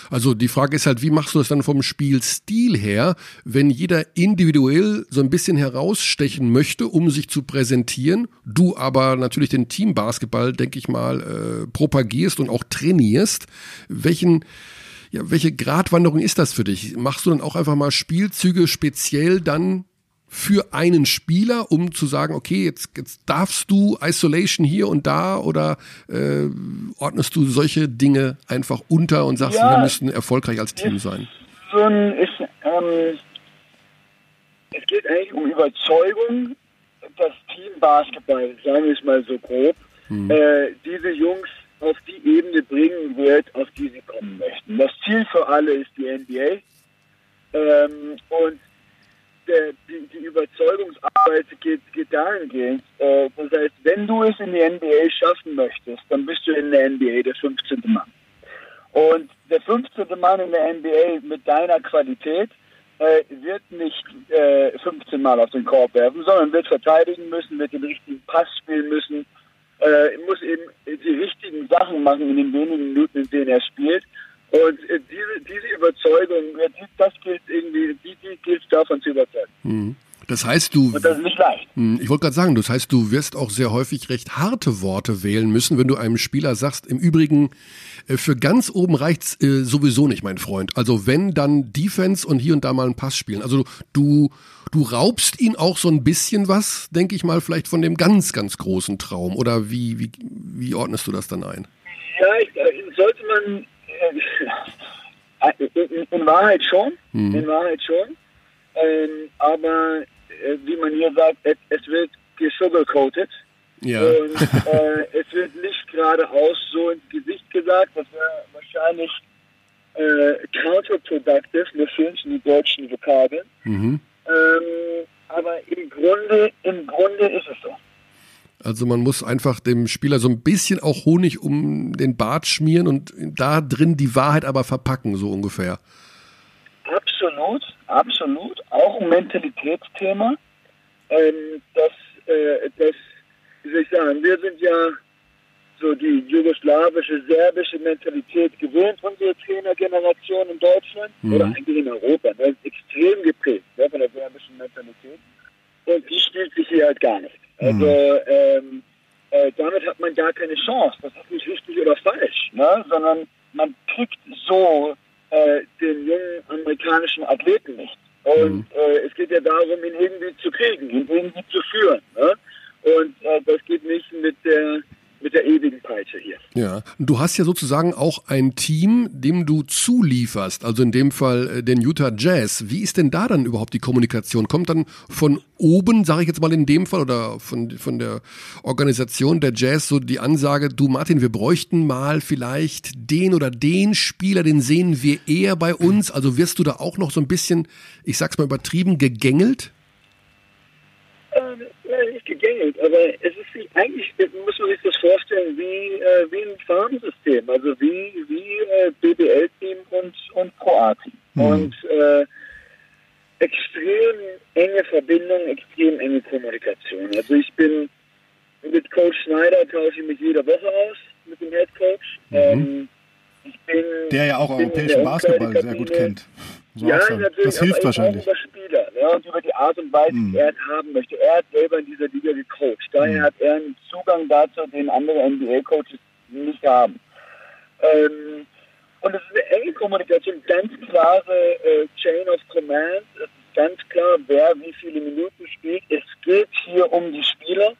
Also die Frage ist halt, wie machst du das dann vom Spielstil her, wenn jeder individuell so ein bisschen herausstechen möchte, um sich zu präsentieren, du aber natürlich den Teambasketball, denke ich mal, äh, propagierst und auch trainierst. Welchen ja, welche Gratwanderung ist das für dich? Machst du dann auch einfach mal Spielzüge speziell dann für einen Spieler, um zu sagen, okay, jetzt, jetzt darfst du Isolation hier und da oder äh, ordnest du solche Dinge einfach unter und sagst, Ja. wir müssen erfolgreich als Team sein? so ein, ist, ähm, es geht eigentlich um Überzeugung, dass Teambasketball, sagen wir es mal so grob, äh, diese Jungs auf die Ebene bringen wird, auf die sie kommen möchten. Das Ziel für alle ist die NBA. Ähm, und der, die, die Überzeugungsarbeit geht, geht dahingehend. Äh, das heißt, wenn du es in die NBA schaffen möchtest, dann bist du in der NBA der 15. Mann. Und der 15. Mann in der NBA mit deiner Qualität äh, wird nicht äh, 15 Mal auf den Korb werfen, sondern wird verteidigen müssen, wird den richtigen Pass spielen müssen, äh, muss eben die richtigen Sachen machen in den wenigen Minuten, in denen er spielt. Und äh, diese, diese Überzeugung, das gilt irgendwie, die, die gilt davon zu überzeugen. Das heißt, du Und das ist nicht leicht. Hm, Ich wollte gerade sagen, das heißt, du wirst auch sehr häufig recht harte Worte wählen müssen, wenn du einem Spieler sagst, im Übrigen, äh, für ganz oben reicht's äh, sowieso nicht, mein Freund. Also wenn, dann Defense und hier und da mal einen Pass spielen. Also du, du raubst ihn auch so ein bisschen was, denke ich mal, vielleicht von dem ganz, ganz großen Traum. Oder wie, wie, wie ordnest du das dann ein? Ja, ich, äh, sollte man in, in Wahrheit schon, in Wahrheit schon. Ähm, aber äh, wie man hier sagt, es, es wird gesugarcoated. Ja. Und <laughs> äh, es wird nicht geradeaus so ins Gesicht gesagt, das wäre wahrscheinlich äh, counterproductive, mir fehlen die deutschen Vokabeln. Mhm. Ähm, aber im Grunde, im Grunde ist es so. Also man muss einfach dem Spieler so ein bisschen auch Honig um den Bart schmieren und da drin die Wahrheit aber verpacken, so ungefähr. Absolut, absolut. Auch ein Mentalitätsthema. Ähm, das, äh, das, wie soll ich sagen, wir sind ja so die jugoslawische, serbische Mentalität gewöhnt, unsere Trainergeneration in Deutschland oder eigentlich in Europa. Das ist extrem geprägt ne, von der serbischen Mentalität. Und die spielt sich hier halt gar nicht. Also ähm, äh, damit hat man gar keine Chance. Das ist nicht richtig oder falsch, ne? sondern man kriegt so äh, den jungen amerikanischen Athleten nicht. Und äh, es geht ja darum, ihn irgendwie zu kriegen, ihn irgendwie zu führen. Ne? Und äh, das geht nicht mit der mit der ewigen Peitsche hier. Ja, du hast ja sozusagen auch ein Team, dem du zulieferst, also in dem Fall äh, den Utah Jazz. Wie ist denn da dann überhaupt die Kommunikation? Kommt dann von oben, sage ich jetzt mal in dem Fall, oder von, von der Organisation der Jazz so die Ansage, du Martin, wir bräuchten mal vielleicht den oder den Spieler, den sehen wir eher bei uns. Also wirst du da auch noch so ein bisschen, ich sag's mal übertrieben, gegängelt? Ähm, gegängelt, aber es ist eigentlich, muss man sich das vorstellen, wie, äh, wie ein Farmsystem, also wie, wie äh, BBL-Team und, und Pro-A-Team. Und äh, extrem enge Verbindung, extrem enge Kommunikation. Also ich bin mit Coach Schneider tausche ich mich jede Woche aus, mit dem Head Coach. Ähm, ich bin, Der ja auch europäischen Basketball sehr gut kennt. So Ja, natürlich. Das hilft wahrscheinlich. Über Spieler ne, und über die Art und Weise, Mhm. wie er es haben möchte. Er hat selber in dieser Liga gecoacht. Daher Mhm. hat er einen Zugang dazu, den andere NBA-Coaches nicht haben. Ähm, und es ist eine enge Kommunikation, ganz klare äh, Chain of Command. Es ist ganz klar, wer wie viele Minuten spielt. Es geht hier um die Spieler.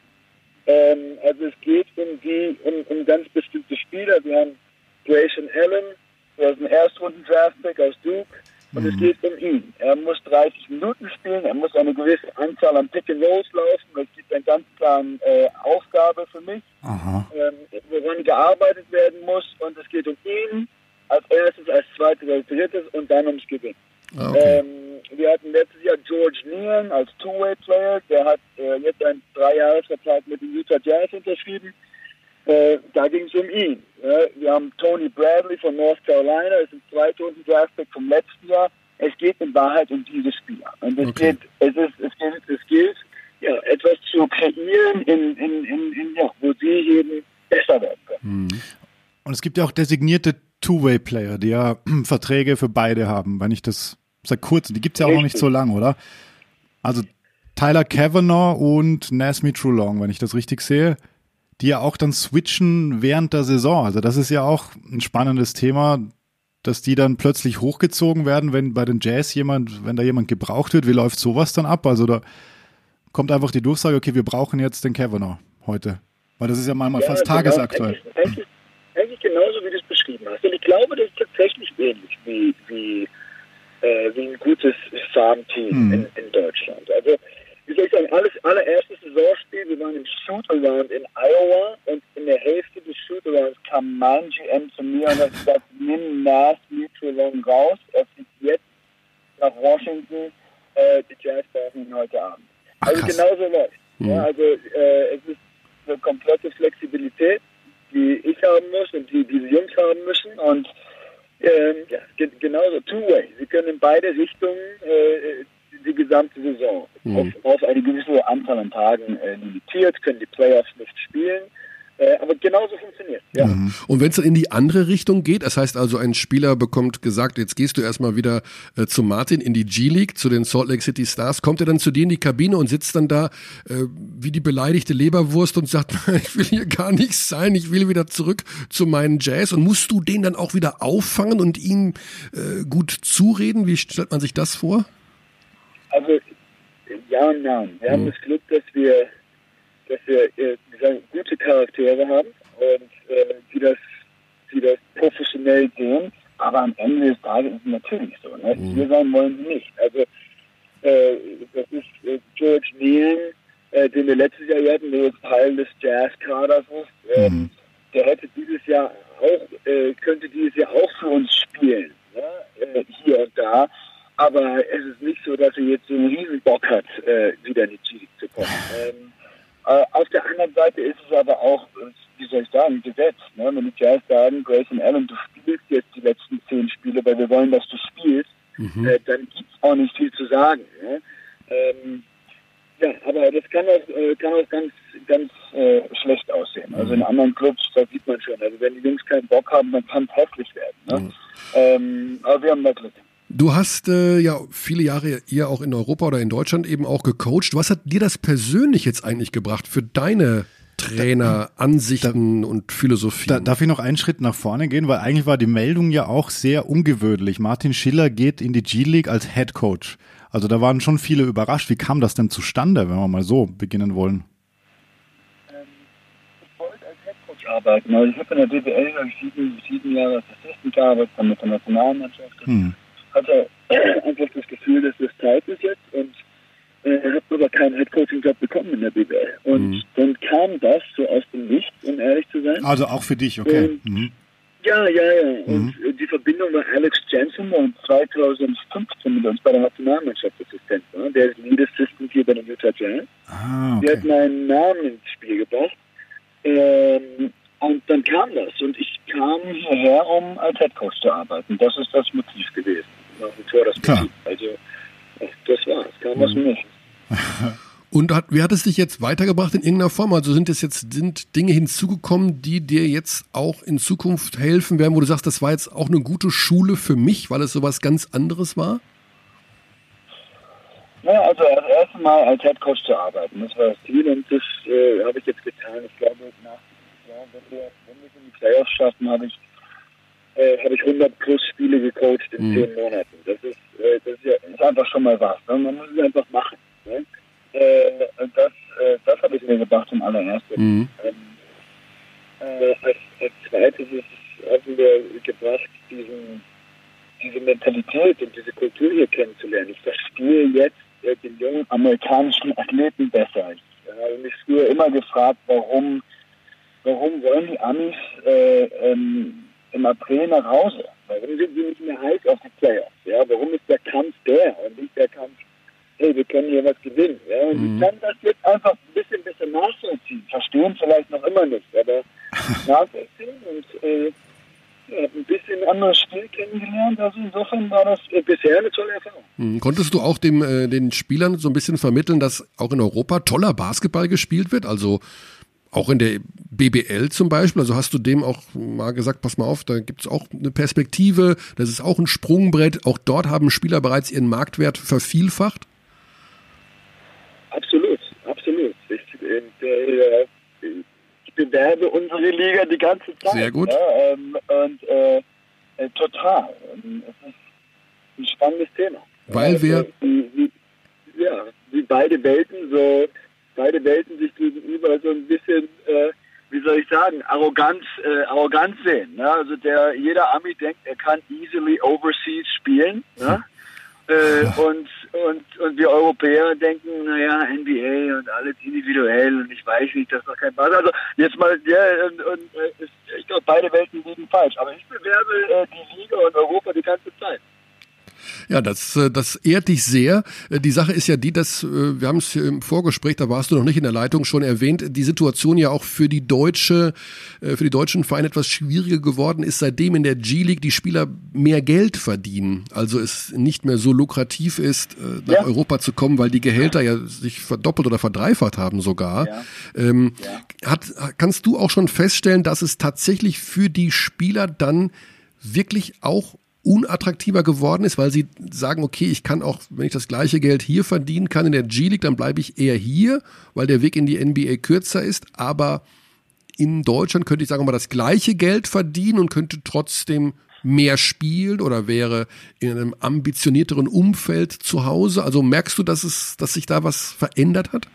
Ähm, also es geht um die, um, um ganz bestimmte Spieler. Wir haben Grayson Allen, der ist ein Erstrunden-Draftpick aus Duke. Und es geht um ihn. Er muss 30 Minuten spielen, er muss eine gewisse Anzahl Zahl an Pick and Rolls laufen. Es gibt eine ganz klare äh, Aufgabe für mich, ähm, woran gearbeitet werden muss. Und es geht um ihn als erstes, als zweites, als drittes und dann ums Gewinn. Ah, okay. Ähm, wir hatten letztes Jahr George Neal als Two-Way-Player. Der hat äh, jetzt einen Dreijahresvertrag mit den Utah Jazz unterschrieben. Äh, da ging es um ihn. Ja. Wir haben Tony Bradley von North Carolina, ist ein zweitrunden Draftpick vom letzten Jahr. Es geht in Wahrheit um diese Spieler. Und es Okay. geht, es ist, es gilt, es gilt, ja, etwas zu kreieren, in, in, in, in, ja, wo sie eben besser werden können. Und es gibt ja auch designierte Two-Way-Player, die ja <clears throat> Verträge für beide haben, wenn ich das seit kurzem, die gibt's ja auch noch nicht Richtig. so lang, oder? Also Tyler Kavanagh und Nasmi Trulong, wenn ich das richtig sehe, die ja auch dann switchen während der Saison. Also das ist ja auch ein spannendes Thema, dass die dann plötzlich hochgezogen werden, wenn bei den Jazz jemand, wenn da jemand gebraucht wird, wie läuft sowas dann ab? Also da kommt einfach die Durchsage, okay, wir brauchen jetzt den Kavanagh heute. Weil das ist ja manchmal Ja, fast genau. tagesaktuell. Eigentlich, eigentlich, eigentlich genauso, wie du es beschrieben hast. Und ich glaube, das ist tatsächlich ähnlich wie, wie, äh, wie ein gutes Farmteam Hm. in, in Deutschland. Also, wie soll ich sagen, alles, allererstes Saisonspiel, wir waren im Shootaround in Iowa und in der Hälfte des Shootarounds kam mein GM zu mir und hat gesagt, nimm Nas Mutualon raus, er fliegt jetzt nach Washington, äh, die Jazz brauchen ihn heute Abend. Ach, also genauso läuft. Ja, also äh, es ist eine komplette Flexibilität, die ich haben muss und die diese Jungs haben müssen und ähm, ja, ge genauso Two-Way. Sie können in beide Richtungen äh, die gesamte Saison auf, auf eine gewisse Anzahl an Tagen äh, limitiert, können die Playoffs nicht spielen. Äh, aber genauso funktioniert ja. Und wenn es dann in die andere Richtung geht, das heißt also, ein Spieler bekommt gesagt, jetzt gehst du erstmal wieder äh, zu Martin in die G-League, zu den Salt Lake City Stars, kommt er dann zu dir in die Kabine und sitzt dann da äh, wie die beleidigte Leberwurst und sagt, <laughs> ich will hier gar nichts sein, ich will wieder zurück zu meinen Jazz und musst du den dann auch wieder auffangen und ihm äh, gut zureden? Wie stellt man sich das vor? Also ja und nein. Wir haben das Glück, dass wir, dass wir äh, sagen, gute Charaktere haben und äh, die das, die das professionell sehen. Aber am Ende des Tages ist es natürlich so. Ne? Hier sein wollen sie nicht. Also äh, das ist äh, George Neal, äh, den wir letztes Jahr hatten, der jetzt Teil des Jazz-Kaders ist. Ähm, Der hätte dieses Jahr auch, äh, könnte dieses Jahr auch für uns spielen. Ne? Äh, hier und da. Aber es ist nicht so, dass er jetzt so einen riesen Bock hat, äh, wieder in die G-League zu kommen. Ähm, äh, auf der anderen Seite ist es aber auch, äh, wie soll ich sagen, Gesetz. Ne? Wenn die Jazz sagen, Grayson Allen, du spielst jetzt die letzten zehn Spiele, weil wir wollen, dass du spielst, äh, dann gibt's auch nicht viel zu sagen. Ne? Ähm, ja, aber das kann auch, äh, kann auch ganz, ganz äh, schlecht aussehen. Also in anderen Clubs, da sieht man schon. Also wenn die Jungs keinen Bock haben, dann kann es hässlich werden. Ne? Ähm, aber wir haben da Glück. Du hast äh, ja viele Jahre hier auch in Europa oder in Deutschland eben auch gecoacht. Was hat dir das persönlich jetzt eigentlich gebracht für deine Trainer, Ansichten und Philosophie? Da, darf ich noch einen Schritt nach vorne gehen, weil eigentlich war die Meldung ja auch sehr ungewöhnlich. Martin Schiller geht in die G-League als Head Coach. Also da waren schon viele überrascht. Wie kam das denn zustande, wenn wir mal so beginnen wollen? Ich wollte als Headcoach arbeiten. Also ich habe in der ich sieben, sieben Jahre als Assistent gearbeitet, dann mit der Nationalmannschaft. Hm. Hatte <clears throat> einfach das Gefühl, dass das Zeit ist jetzt und äh, habe aber keinen Headcoaching-Job bekommen in der BBL. Und dann kam das so aus dem Nichts, um ehrlich zu sein. Also auch für dich, okay. Ähm, Mhm. Ja, ja, ja. Und äh, die Verbindung war Alex Jensen, der 2015 mit uns bei der Nationalmannschaft Assistent war. Der ist Lead Assistant hier bei den Utah Jazz. Ah, Der hat okay. meinen Namen ins Spiel gebracht. Ähm, und dann kam das. Und ich kam hierher, um als Headcoach zu arbeiten. Das ist das Motiv gewesen. Nach wie vor das Klar. Also, das war's. Kam dem Nichts. Und hat, wie hat es dich jetzt weitergebracht in irgendeiner Form? Also sind es jetzt sind Dinge hinzugekommen, die dir jetzt auch in Zukunft helfen werden, wo du sagst, das war jetzt auch eine gute Schule für mich, weil es sowas ganz anderes war? Naja, also das erste Mal als Headcoach zu arbeiten, das war das Ziel und das äh, habe ich jetzt getan. Ich glaube, nach, ja, wenn wir, wenn wir es in die Playoffs schaffen, habe ich, äh, habe ich 100 plus Spiele gecoacht in Mhm. zehn Monaten. Das ist, äh, das ist, ja, ist einfach schon mal was. Ne? Man muss es einfach machen. Ne? Äh, und das, äh, das habe ich mir gedacht zum allerersten. Mhm. Ähm, äh, als, als zweites ist, haben wir gebracht, diesen, diese Mentalität und diese Kultur hier kennenzulernen. Ich verstehe jetzt äh, den jungen amerikanischen Athleten besser. Ich habe mich früher immer gefragt, warum, warum wollen die Amis äh, ähm, im April nach Hause? Warum sind sie nicht mehr heiß auf die Playoffs? Ja, warum ist der Kampf der und nicht der Kampf, hey, wir können hier was gewinnen? Ja, und Mhm. ich kann das jetzt einfach ein bisschen, bisschen nachvollziehen. Verstehen vielleicht noch immer nicht, aber <laughs> nachvollziehen und äh, ein bisschen anderes Spiel kennengelernt. Also insofern war das bisher eine tolle Erfahrung. Hm, Konntest du auch dem, äh, den Spielern so ein bisschen vermitteln, dass auch in Europa toller Basketball gespielt wird? Also auch in der BBL zum Beispiel. Also hast du dem auch mal gesagt, pass mal auf, da gibt's auch eine Perspektive, das ist auch ein Sprungbrett. Auch dort haben Spieler bereits ihren Marktwert vervielfacht. Absolut, absolut. Ich, äh, äh, ich bewerbe unsere Liga die ganze Zeit. Sehr gut. Ja, ähm, und äh, äh, total. Ähm, Es ist ein spannendes Thema. Weil wir- Also, wie, ja, wie beide Welten so, beide Welten sich gegenüber so ein bisschen, äh, wie soll ich sagen, arrogant, äh, arrogant sehen. Ne? Also der, jeder Ami denkt, er kann easily overseas spielen. Ne? <laughs> Äh, und, und, und wir Europäer denken, naja, NBA und alles individuell und ich weiß nicht, das ist doch kein Spaß. Also jetzt mal, ja, und, und äh, ich glaube, beide Welten liegen falsch. Aber ich bewerbe äh, die Liga und Europa die ganze Zeit. Ja, das, äh, das ehrt dich sehr. Äh, Die Sache ist ja die, dass äh, wir haben es hier im Vorgespräch, da warst du noch nicht in der Leitung schon erwähnt, die Situation ja auch für die deutsche, für die deutschen Vereine etwas schwieriger geworden ist, seitdem in der G-League die Spieler mehr Geld verdienen. Also es nicht mehr so lukrativ ist, nach Ja. Europa zu kommen, weil die Gehälter ja sich verdoppelt oder verdreifacht haben sogar. Ja. Ähm, hat, kannst du auch schon feststellen, dass es tatsächlich für die Spieler dann wirklich auch unattraktiver geworden ist, weil sie sagen, okay, ich kann auch, wenn ich das gleiche Geld hier verdienen kann in der G-League, dann bleibe ich eher hier, weil der Weg in die NBA kürzer ist, aber in Deutschland könnte ich sagen mal das gleiche Geld verdienen und könnte trotzdem mehr spielen oder wäre in einem ambitionierteren Umfeld zu Hause. Also merkst du, dass es, dass sich da was verändert hat?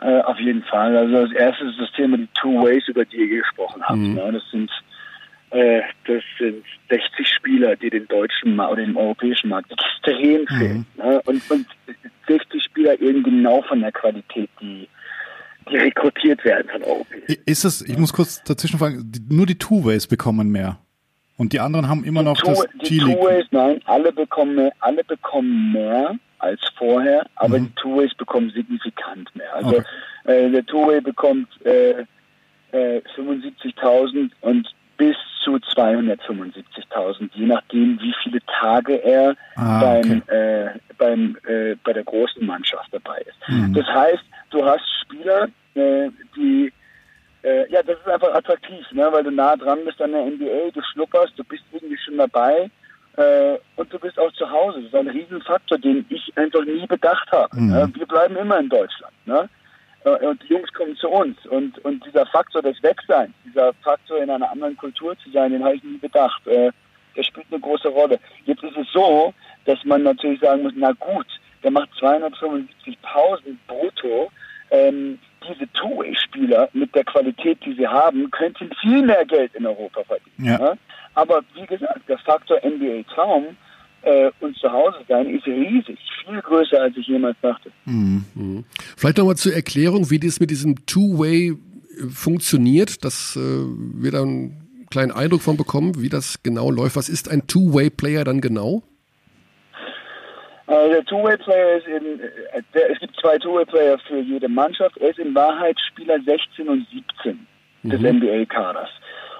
Äh, auf jeden Fall. Also das erste ist das Thema die Two Ways, über die ihr gesprochen habt. Ne? Das sind das sind 60 Spieler, die den deutschen oder den europäischen Markt extrem fehlen. Ne? Und, und 60 Spieler eben genau von der Qualität, die, die rekrutiert werden von Europäern. Ist es, ich muss kurz dazwischen fragen, die, nur die Two-Ways bekommen mehr. Und die anderen haben immer noch Two- das die. Two-Ways, nein, alle bekommen, mehr, alle bekommen mehr als vorher, aber die Two-Ways bekommen signifikant mehr. Also Okay. äh, der Two-Way bekommt äh, äh, 75.000 und bis zu 275.000, je nachdem, wie viele Tage er Ah, beim, äh, beim, äh, bei der großen Mannschaft dabei ist. Das heißt, du hast Spieler, äh, die äh, ja, das ist einfach attraktiv, ne? weil du nah dran bist an der NBA, du schnupperst, du bist irgendwie schon dabei äh, und du bist auch zu Hause. Das ist ein Riesenfaktor, den ich einfach nie bedacht habe. Ne? Wir bleiben immer in Deutschland. Ne? Und die Jungs kommen zu uns. Und, und dieser Faktor des Wegseins, dieser Faktor in einer anderen Kultur zu sein, den habe ich nie bedacht. Äh, der spielt eine große Rolle. Jetzt ist es so, dass man natürlich sagen muss, na gut, der macht 275.000 brutto. Ähm, diese Two-Way-Spieler mit der Qualität, die sie haben, könnten viel mehr Geld in Europa verdienen. Ja. ne? Aber wie gesagt, der Faktor NBA-Traum äh, und zu Hause sein ist riesig, viel größer, als ich jemals dachte. Vielleicht nochmal zur Erklärung, wie das mit diesem Two-Way äh, funktioniert, dass äh, wir da einen kleinen Eindruck von bekommen, wie das genau läuft. Was ist ein Two-Way-Player dann genau? Äh, der Two-Way-Player ist in, äh, der, es gibt zwei Two-Way-Player für jede Mannschaft. Er ist in Wahrheit Spieler 16 und 17 des NBA-Kaders.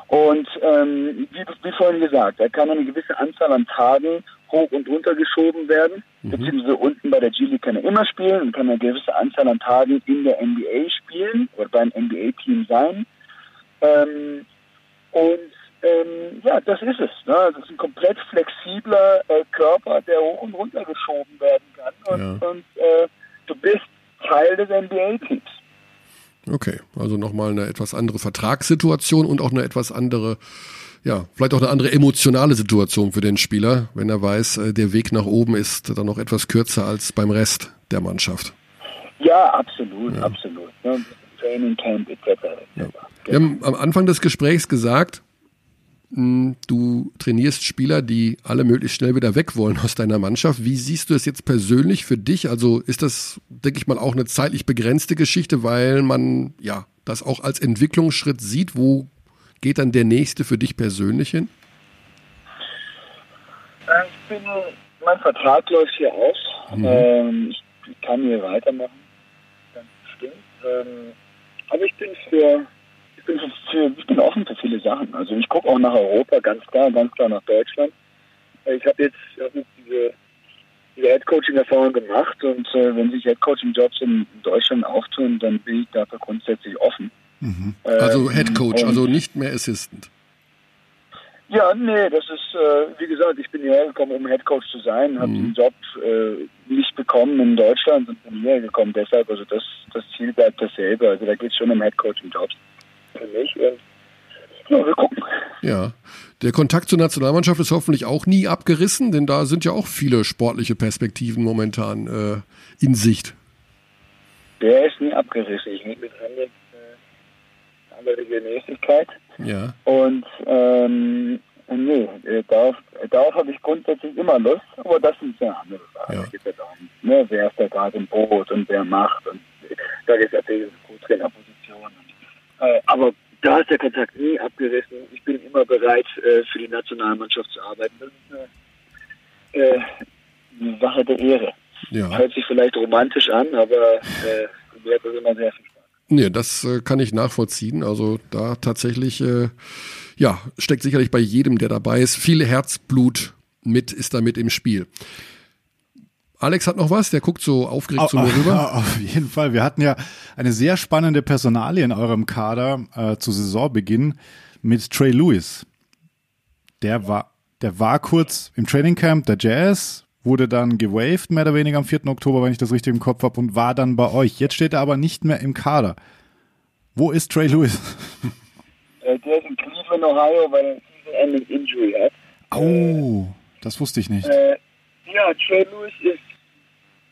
Und ähm, wie, wie vorhin gesagt, er kann eine gewisse Anzahl an Tagen hoch und runter geschoben werden. Beziehungsweise unten bei der G-League kann er immer spielen und kann eine gewisse Anzahl an Tagen in der NBA spielen oder beim NBA-Team sein. Ähm, und ähm, ja, das ist es. Ne? Das ist ein komplett flexibler äh, Körper, der hoch und runter geschoben werden kann. Und, Ja. und äh, du bist Teil des NBA-Teams. Okay, also nochmal eine etwas andere Vertragssituation und auch eine etwas andere, ja, vielleicht auch eine andere emotionale Situation für den Spieler, wenn er weiß, äh, der Weg nach oben ist dann noch etwas kürzer als beim Rest der Mannschaft. Ja, absolut, absolut. Ne? Training Camp etc. etc. Wir haben am Anfang des Gesprächs gesagt, Mm, Du trainierst Spieler, die alle möglichst schnell wieder weg wollen aus deiner Mannschaft. Wie siehst du es jetzt persönlich für dich? Also ist das, denke ich mal, auch eine zeitlich begrenzte Geschichte, weil man ja das auch als Entwicklungsschritt sieht. Wo geht dann der nächste für dich persönlich hin? Äh, Ich bin, mein Vertrag läuft hier aus. Ähm, ich, kann hier weitermachen. Ganz bestimmt. Ähm, aber ich bin für, ich bin für, ich bin offen für viele Sachen. Also ich gucke auch nach Europa, ganz klar, ganz klar nach Deutschland. Ich habe jetzt, hab jetzt diese, diese Headcoaching-Erfahrung gemacht und äh, wenn sich Headcoaching-Jobs in Deutschland auftun, dann bin ich dafür grundsätzlich offen. Also Ähm, Head Coach, also nicht mehr Assistant. Ja, nee, das ist, äh, wie gesagt, ich bin hierher gekommen, um Headcoach zu sein, habe den Job äh, nicht bekommen in Deutschland und bin hierher gekommen. Deshalb, also das, das Ziel bleibt dasselbe. Also da geht es schon um Headcoaching-Jobs für mich. Und, ja, wir gucken. Ja. Der Kontakt zur Nationalmannschaft ist hoffentlich auch nie abgerissen, denn da sind ja auch viele sportliche Perspektiven momentan äh, in Sicht. Der ist nie abgerissen. Ich rede mit anderen, andere Regelmäßigkeit. Ja. Und ähm, nee, äh, darauf, darauf habe ich grundsätzlich immer Lust, aber das sind ja andere Sachen. Ja. Geht ja darum, ne, wer ist da gerade im Boot und wer macht und da geht es natürlich Co-Trainerposition. Und, äh, aber da ist der Kontakt nie abgerissen. Ich bin immer bereit, äh, für die Nationalmannschaft zu arbeiten. Das ist eine, äh, eine Sache der Ehre. Ja. Hört sich vielleicht romantisch an, aber äh, mir hat das immer sehr viel. Nee, das äh, kann ich nachvollziehen. Also da tatsächlich, äh, ja, steckt sicherlich bei jedem, der dabei ist, viel Herzblut mit, ist damit im Spiel. Alex hat noch was, der guckt so aufgeregt zu mir rüber. Ja, <laughs> auf jeden Fall. Wir hatten ja eine sehr spannende Personalie in eurem Kader äh, zu Saisonbeginn mit Trey Lewis. Der war, der war kurz im Trainingcamp der Jazz, wurde dann gewaved, mehr oder weniger am 4. Oktober, wenn ich das richtig im Kopf habe, und war dann bei euch. Jetzt steht er aber nicht mehr im Kader. Wo ist Trey Lewis? <laughs> Äh, der ist in Cleveland, Ohio, weil er eine Season-Ending Injury hat. Oh, das wusste ich nicht. Äh, ja, Trey Lewis ist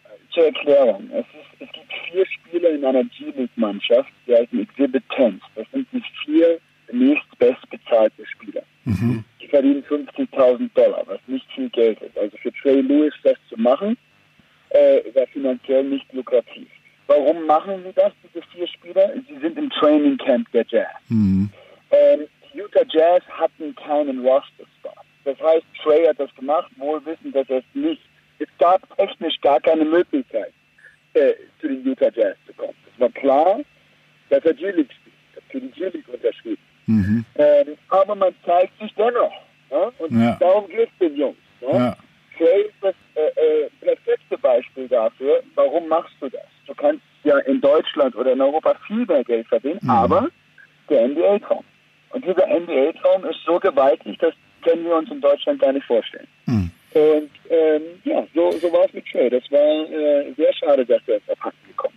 äh, zur Erklärung. Es, ist, es gibt vier Spieler in einer G-League-Mannschaft, die heißen Exhibit 10. Das sind die vier nächstbestbezahlten Spieler. Die verdienen 50.000 Dollar, was nicht viel Geld ist. Also für Trey Lewis das zu machen, äh, war finanziell nicht lukrativ. Warum machen sie das, diese vier Spieler? Sie sind im Training Camp der Jazz. Mhm. Ähm, die Utah Jazz hatten keinen Roster-Spot. Das heißt, Trey hat das gemacht, wohl wissend, dass er es nicht. Es gab technisch gar keine Möglichkeit, äh, zu den Utah Jazz zu kommen. Es war klar, dass er G-League spielt, für die G-League unterschrieben. Mhm. Ähm, aber man zeigt sich dennoch. Ne? Und Ja. darum geht es den Jungs. Ja. Trey ist das äh, äh, perfekte Beispiel dafür. Warum machst du das? Du kannst ja in Deutschland oder in Europa viel mehr Geld verdienen, Mhm. aber der NBA-Traum. Und dieser NBA-Traum ist so gewaltig, das können wir uns in Deutschland gar nicht vorstellen. Mhm. Und ähm, ja, so, so war es mit Trey. Das war äh, sehr schade, dass er jetzt abhanden gekommen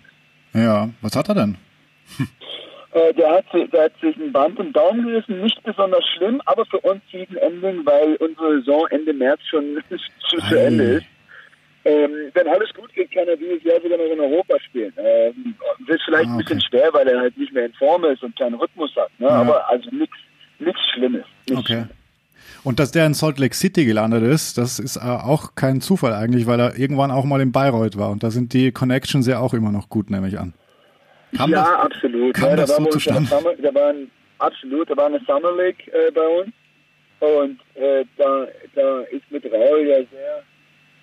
ist. Ja, was hat er denn? <laughs> Äh, der, hat, der hat sich ein Band im Daumen gerissen, nicht besonders schlimm, aber für uns Season Ending, weil unsere Saison Ende März schon <laughs> zu, zu. Ende ist. Ähm, wenn alles gut geht, kann er dieses Jahr sogar noch in Europa spielen. Ähm, wird vielleicht Ah, ein bisschen okay. schwer, weil er halt nicht mehr in Form ist und keinen Rhythmus hat. Ne? Aber also nichts nichts Schlimmes. Nichts Okay. Schlimmes. Und dass der in Salt Lake City gelandet ist, das ist äh, auch kein Zufall eigentlich, weil er irgendwann auch mal in Bayreuth war. Und da sind die Connections ja auch immer noch gut, nehme ich an. Kam ja, das? absolut. kam ja, das da so zustande? Summer, da war ein, absolut, da war eine Summer League äh, bei uns. Und äh, da, da ist mit Raul ja sehr,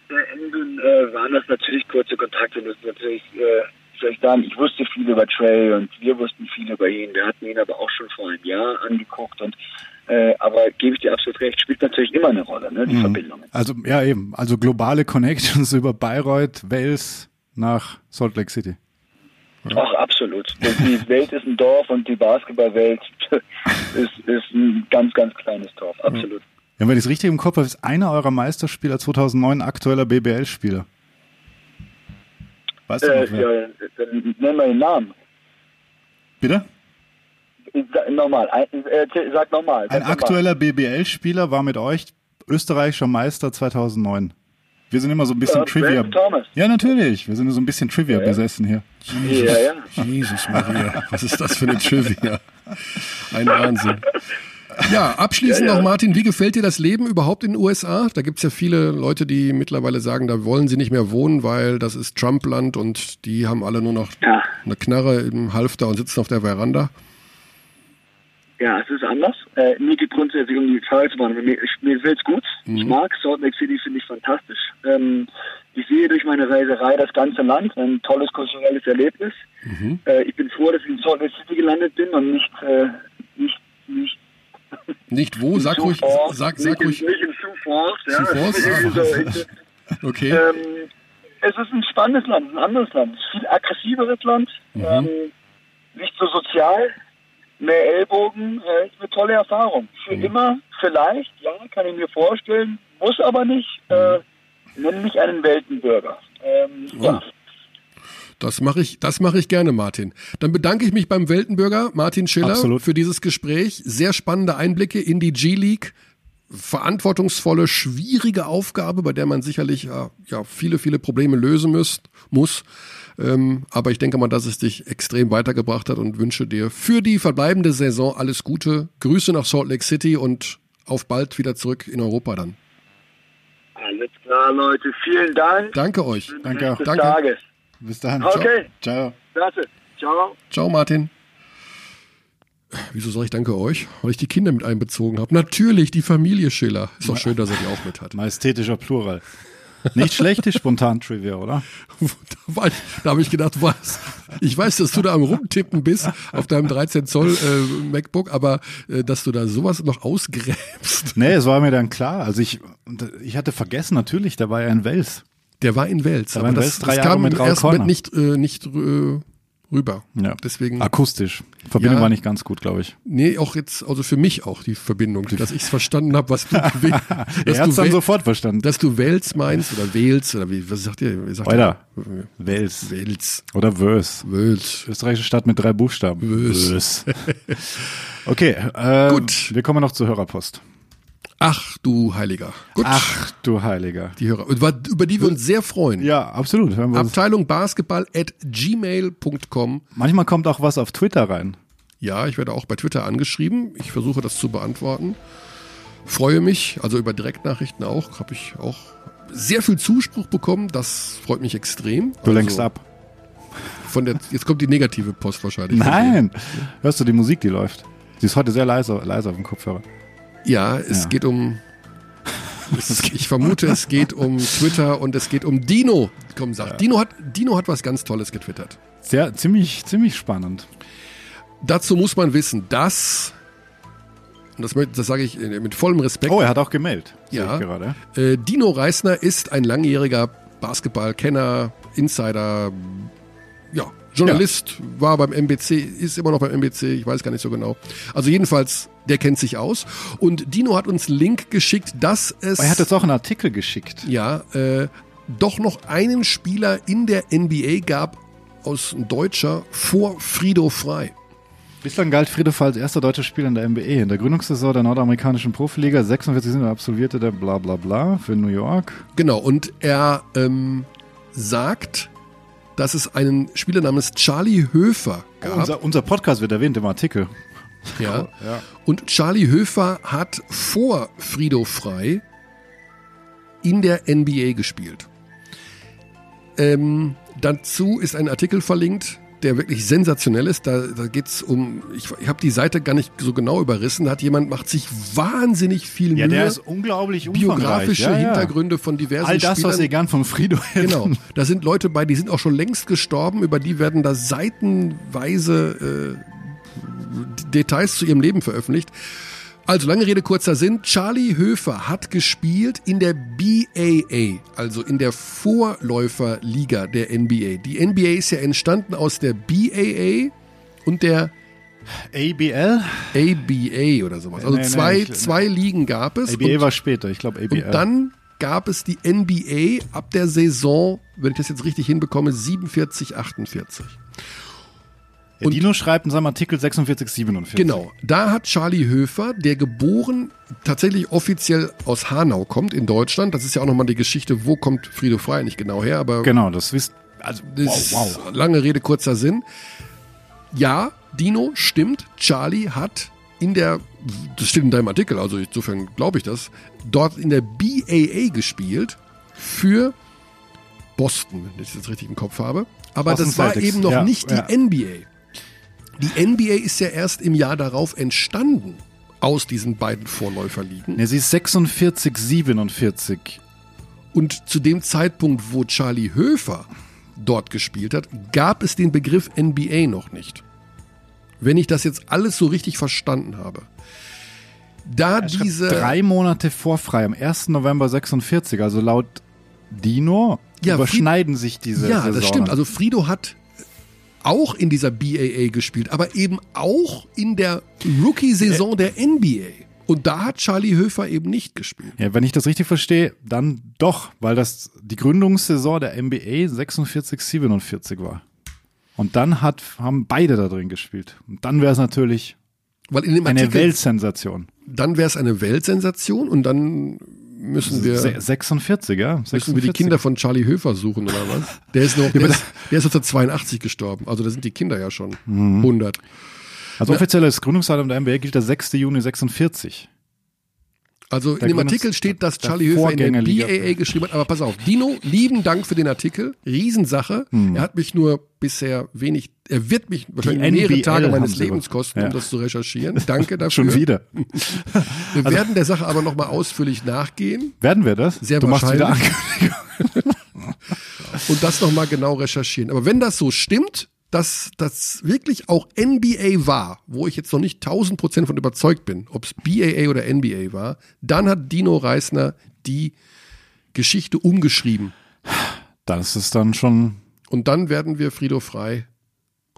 sehr eng, äh, waren das natürlich kurze Kontakte. Das ist natürlich, äh, ich sagen, ich wusste viel über Trey und wir wussten viel über ihn. Wir hatten ihn aber auch schon vor einem Jahr angeguckt und äh, aber gebe ich dir absolut recht, spielt natürlich immer eine Rolle, ne, die Mhm. Verbindungen. Also, ja, eben. Also globale Connections <laughs> über Bayreuth, Wales nach Salt Lake City. Ach, absolut. Die <laughs> Welt ist ein Dorf und die Basketballwelt <laughs> ist, ist ein ganz, ganz kleines Dorf. Absolut. Wenn ich es richtig im Kopf habe, ist einer eurer Meisterspieler 2009 aktueller BBL-Spieler. Weißt du Äh, noch wer? ja, nenn mal den Namen. Bitte? Nochmal, ein, äh, sag nochmal. Ein aktueller BBL-Spieler war mit euch österreichischer Meister 2009. Wir sind immer so ein bisschen Äh, Trivia. Ja, natürlich. Wir sind so ein bisschen Trivia besessen hier. Ja, ja. Jesus Maria, was ist das für eine Trivia? Ein Wahnsinn. Ja, abschließend Ja, ja. noch, Martin, wie gefällt dir das Leben überhaupt in den USA? Da gibt's ja viele Leute, die mittlerweile sagen, da wollen sie nicht mehr wohnen, weil das ist Trump-Land und die haben alle nur noch Ja. eine Knarre im Halfter und sitzen auf der Veranda. Ja, es ist anders. Äh, mir geht grundsätzlich um die Fahrradbahn. Mir, ich, mir gefällt's gut. Ich mag Salt Lake City, finde ich fantastisch. Ähm, ich sehe durch meine Reiserei das ganze Land, ein tolles kulturelles Erlebnis. Äh, ich bin froh, dass ich in Salt Lake City gelandet bin und nicht, äh, nicht, nicht Nicht wo? Sag ruhig, sag, sag ruhig. Nicht in Sioux Falls. Ja, Falls? <laughs> So, <laughs> Okay. ähm, es ist ein spannendes Land, ein anderes Land. Ein viel aggressiveres Land, ähm, nicht so sozial, mehr Ellbogen. Äh, ist eine tolle Erfahrung. Für immer, vielleicht, ja, kann ich mir vorstellen, muss aber nicht. Äh, nenn mich einen Weltenbürger. Ähm, ja. Das mache ich, das mache ich gerne, Martin. Dann bedanke ich mich beim Weltenbürger Martin Schiller Absolut. für dieses Gespräch. Sehr spannende Einblicke in die G-League. Verantwortungsvolle, schwierige Aufgabe, bei der man sicherlich ja, ja viele, viele Probleme lösen müsst, muss. Ähm, aber ich denke mal, dass es dich extrem weitergebracht hat und wünsche dir für die verbleibende Saison alles Gute. Grüße nach Salt Lake City und auf bald wieder zurück in Europa dann. Alles klar, Leute. Vielen Dank. Danke euch. Danke. Danke. Tages. Bis dann. Okay. Ciao. Klasse. Ciao. Ciao, Martin. Wieso soll ich danke euch? Weil ich die Kinder mit einbezogen habe. Natürlich, die Familie Schiller. Ist doch schön, dass er die auch mit hat. Majestätischer Plural. Nicht schlechte Spontan-Trivia, oder? Da, da habe ich gedacht, was? Ich weiß, dass du da am Rumtippen bist auf deinem 13 Zoll äh, MacBook, aber äh, dass du da sowas noch ausgräbst. Nee, es war mir dann klar. Also ich, ich hatte vergessen, natürlich, da war ja in Wels. Der war in Wels, war aber in das, Wels drei das Jahre kam mit im Raul ersten Moment Corner. nicht, äh, nicht äh, rüber. Ja. Deswegen, Akustisch. Verbindung Ja. war nicht ganz gut, glaube ich. nee, auch jetzt, also für mich auch die Verbindung, dass ich es verstanden habe, was du, <laughs> dass Er hat dann sofort verstanden. dass du Wels meinst oder Wels oder wie, was sagt ihr? Wie sagt Weiter. ihr? Wels. Wels. Oder Wös. Wels. Österreichische Stadt mit drei Buchstaben. Wös. Wös. <laughs> Okay, äh, Gut. Wir kommen noch zur Hörerpost. Ach du Heiliger. Gut. Ach, du Heiliger. Die Hörer, über, über die wir uns sehr freuen. Ja, absolut. Abteilung Basketball at gmail.com. Manchmal kommt auch was auf Twitter rein. Ja, ich werde auch bei Twitter angeschrieben. Ich versuche das zu beantworten. Freue mich, also über Direktnachrichten auch, habe ich auch sehr viel Zuspruch bekommen. Das freut mich extrem. Du also lenkst ab. Von der, jetzt kommt die negative Post wahrscheinlich. Nein. Hörst du die Musik, die läuft? Sie ist heute sehr leise, leise auf dem Kopfhörer. Ja, es Ja. geht um. Ich vermute, es geht um Twitter und es geht um Dino. Komm, sag. Dino, hat, Dino hat was ganz Tolles getwittert. Sehr, ziemlich, ziemlich spannend. Dazu muss man wissen, dass. Und das, das sage ich äh, mit vollem Respekt. Oh, er hat auch gemeldet. Ja. Gerade. Äh, Dino Reisner ist ein langjähriger Basketballkenner, Insider, ja, Journalist, war beim MBC, ist immer noch beim MBC, ich weiß gar nicht so genau. Also jedenfalls, der kennt sich aus. Und Dino hat uns einen Link geschickt, dass es er hat jetzt auch einen Artikel geschickt. ja äh, doch noch einen Spieler in der NBA gab aus ein Deutscher vor Frido Frei. Bislang galt Friedhoff als erster deutscher Spieler in der NBA. In der Gründungssaison der nordamerikanischen Profiliga 46 sind absolvierte der bla bla bla für New York. Genau, und er ähm, sagt, dass es einen Spieler namens Charlie Höfer gab. Unser, unser Podcast wird erwähnt im Artikel. ja. Ja. Und Charlie Höfer hat vor Frido Frei in der NBA gespielt. Ähm, dazu ist ein Artikel verlinkt, der wirklich sensationell ist. Da, da geht's um, ich, ich habe die Seite gar nicht so genau überrissen. Da hat jemand, macht sich wahnsinnig viel Ja, Mühe. der ist unglaublich biografische ja, ja. Hintergründe von diversen All das, Spielern. was ihr gern von Frido hättet. Genau, da sind Leute bei, die sind auch schon längst gestorben, über die werden da seitenweise äh, Details zu ihrem Leben veröffentlicht. Also lange Rede, kurzer Sinn. Charlie Höfer hat gespielt in der BAA, also in der Vorläuferliga der NBA. Die NBA ist ja entstanden aus der BAA und der ABL? ABA oder sowas. Also Nee, nee, zwei, ich- zwei Ligen gab es. ABA und- war später, ich glaube ABL. und dann gab es die NBA ab der Saison, wenn ich das jetzt richtig hinbekomme, 47, 48. ja, Dino schreibt in seinem Artikel 46, 47. Genau, da hat Charlie Höfer, der geboren tatsächlich offiziell aus Hanau kommt in Deutschland, das ist ja auch nochmal die Geschichte, wo kommt Frido Frei nicht genau her, aber Genau, das wisst. Also, das wow, ist wow. lange Rede, kurzer Sinn. Ja, Dino, stimmt, Charlie hat in der, das steht in deinem Artikel, also insofern glaube ich das, dort in der BAA gespielt für Boston, wenn ich das richtig im Kopf habe. Aber Boston das war Celtics, eben noch ja, nicht die ja. NBA. Die NBA ist ja erst im Jahr darauf entstanden aus diesen beiden Vorläuferligen. Ne, sie ist 46, 47. Und zu dem Zeitpunkt, wo Charlie Höfer dort gespielt hat, gab es den Begriff NBA noch nicht. Wenn ich das jetzt alles so richtig verstanden habe. Da diese. Drei Monate vor frei, am 1. November 46, also laut Dino Ja, überschneiden sich diese ja, Saison. das stimmt. Also Frido hat auch in dieser BAA gespielt, aber eben auch in der Rookie-Saison der NBA. Und da hat Charlie Höfer eben nicht gespielt. Ja, wenn ich das richtig verstehe, dann doch, weil das die Gründungssaison der NBA 46, 47 war. Und dann hat, haben beide da drin gespielt. Und dann wäre es natürlich eine Artikel, Weltsensation. dann wäre es eine Weltsensation und dann müssen wir, Se- 46, ja? müssen wir die 46. Kinder von Charlie Höfer suchen oder was? <laughs> Der ist noch, der ist, der ist 1982 gestorben. Also da sind die Kinder ja schon Mhm. 100. Also offizielles Gründungsdatum der NBA gilt der 6. Juni 46. Also Der in dem Artikel steht, dass Charlie Höfer in der. BAA geschrieben hat. Aber pass auf, Dino, lieben Dank für den Artikel. Riesensache. Hm. Er hat mich nur bisher wenig, er wird mich wahrscheinlich mehrere Tage meines Lebens kosten, Ja. um das zu recherchieren. Danke <laughs> dafür. Schon wieder. <laughs> Wir werden der Sache aber nochmal ausführlich nachgehen Werden wir das? Sehr du machst wieder wahrscheinlich. Ankündigung. <laughs> und das nochmal genau recherchieren. Aber wenn das so stimmt, dass das wirklich auch NBA war, wo ich jetzt noch nicht 1000 Prozent von überzeugt bin, ob es BAA oder NBA war, dann hat Dino Reisner die Geschichte umgeschrieben. Das ist dann schon. Und dann werden wir Frido Frei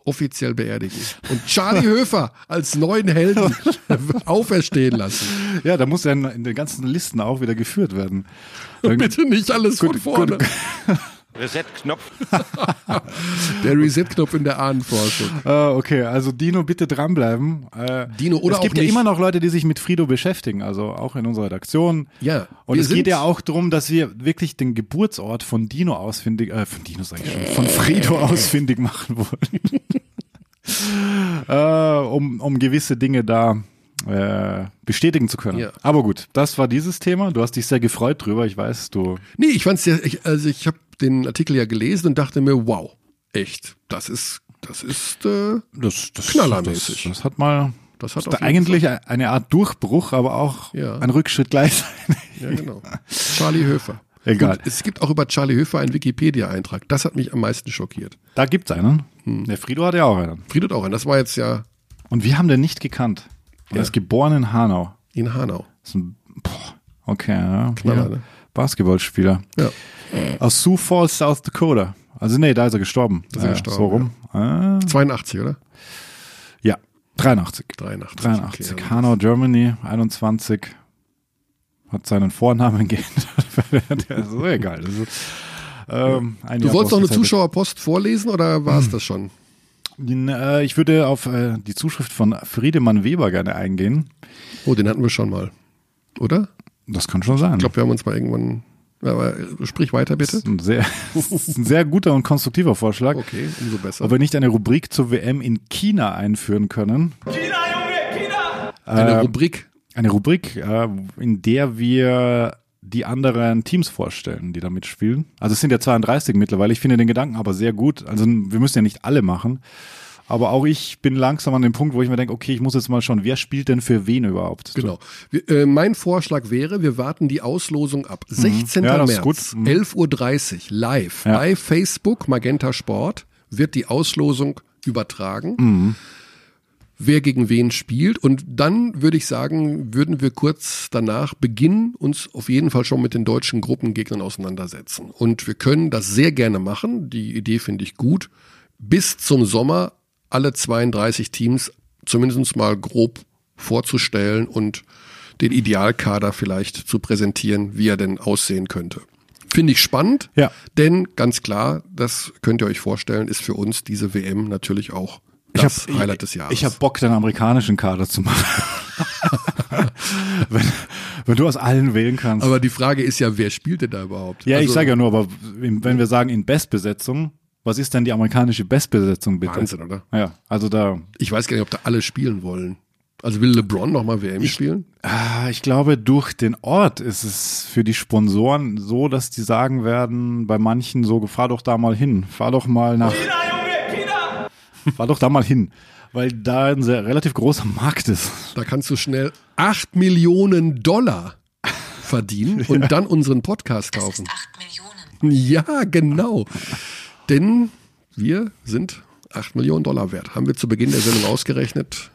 offiziell beerdigen. Und Charlie <laughs> Höfer als neuen Helden <laughs> auferstehen lassen. Ja, da muss ja in, in den ganzen Listen auch wieder geführt werden. <laughs> Bitte nicht alles von Gut, vorne. gut. Reset-Knopf. <laughs> Der Reset-Knopf in der Ahnenforschung. Äh, okay, also Dino, bitte dranbleiben. Äh, Dino, oder es gibt auch ja nicht. immer noch Leute, die sich mit Frido beschäftigen, also auch in unserer Redaktion. Ja, Und es geht ja auch darum, dass wir wirklich den Geburtsort von Dino ausfindig, äh, von Dino sag ich schon, von Frido ausfindig machen wollen. <laughs> äh, um, um gewisse Dinge da äh, bestätigen zu können. Ja. Aber gut, das war dieses Thema. Du hast dich sehr gefreut drüber. Ich weiß, du. Nee, ich fand's ja, ich, also ich habe den Artikel ja gelesen und dachte mir, wow, echt, das ist, das ist, äh, Das, das, Knallermäßig. Das, das hat mal. das hat ist eigentlich eine Art Durchbruch, aber auch Ja. ein Rückschritt gleichzeitig. Fall- ja genau. Charlie Höfer. Egal. Und es gibt auch über Charlie Höfer einen Wikipedia-Eintrag. Das hat mich am meisten schockiert. Da gibt's einen. Hm. Der Frido hat ja auch einen. Fried hat auch einen. Das war jetzt ja Und wir haben den nicht gekannt. Er Ja. ist geboren in Hanau. in Hanau. Das ist ein, boah, okay, ja. Knaller, ne? Basketballspieler. Ja. Aus Sioux Falls, South Dakota. Also nee, da ist er gestorben. Da ist er gestorben, So rum. Äh, 82, oder? ja, 83. 83. 83. Okay, Hanau, Germany, 21. Hat seinen Vornamen <laughs> geändert. Der ist so egal. Das ist, ähm, Du Jahr wolltest noch eine. Zuschauerpost vorlesen oder war es das schon? Äh, Ich würde auf äh, die Zuschrift von Friedemann Weber gerne eingehen. Oh, den hatten wir schon mal. Oder? Das kann schon sein. Ich glaube, wir haben uns mal irgendwann. Aber sprich weiter das bitte. ist ein sehr, <laughs> das ist ein sehr guter und konstruktiver Vorschlag. Okay, umso besser. Ob wir nicht eine Rubrik zur WM in China einführen können. Eine äh, Rubrik. Eine Rubrik, äh, in der wir die anderen Teams vorstellen, die da mitspielen. Also es sind ja 32 mittlerweile. Ich finde den Gedanken aber sehr gut. Also wir müssen ja nicht alle machen. Aber auch ich bin langsam an dem Punkt, wo ich mir denke, okay, ich muss jetzt mal schauen, wer spielt denn für wen überhaupt? Genau. Wir, äh, mein Vorschlag wäre, wir warten die Auslosung ab. 16. Mhm. Ja, März. Mhm. 11.30 Uhr, live Ja. bei Facebook Magenta Sport wird die Auslosung übertragen. Mhm. Wer gegen wen spielt. Und dann würde ich sagen, würden wir kurz danach beginnen, uns auf jeden Fall schon mit den deutschen Gruppengegnern auseinandersetzen. Und wir können das sehr gerne machen. Die Idee finde ich gut. Bis zum Sommer alle 32 Teams zumindest mal grob vorzustellen und den Idealkader vielleicht zu präsentieren, wie er denn aussehen könnte. Finde ich spannend, Ja. denn ganz klar, das könnt ihr euch vorstellen, ist für uns diese WM natürlich auch Ich das hab- Highlight des Jahres. Ich habe Bock, den amerikanischen Kader zu machen. <laughs> wenn, wenn du aus allen wählen kannst. Aber die Frage ist ja, wer spielt denn da überhaupt? ja, ich Also, sage ja nur, aber wenn wir sagen in Bestbesetzung, was ist denn die amerikanische Bestbesetzung bitte? Wahnsinn, oder? Ja, also da, Ich weiß gar nicht, ob da alle spielen wollen. Also will LeBron nochmal WM spielen? Ah, Ich glaube, durch den Ort ist es für die Sponsoren so, dass die sagen werden, bei manchen so, fahr doch da mal hin, fahr doch mal nach. <laughs> Fahr doch da mal hin, weil da ein sehr relativ großer Markt ist. Da kannst du schnell 8 Millionen Dollar verdienen <laughs> und dann unseren Podcast Das kaufen. ist 8 Millionen. Ja, genau. Denn wir sind 8 Millionen Dollar wert. Haben wir zu Beginn der Sendung ausgerechnet.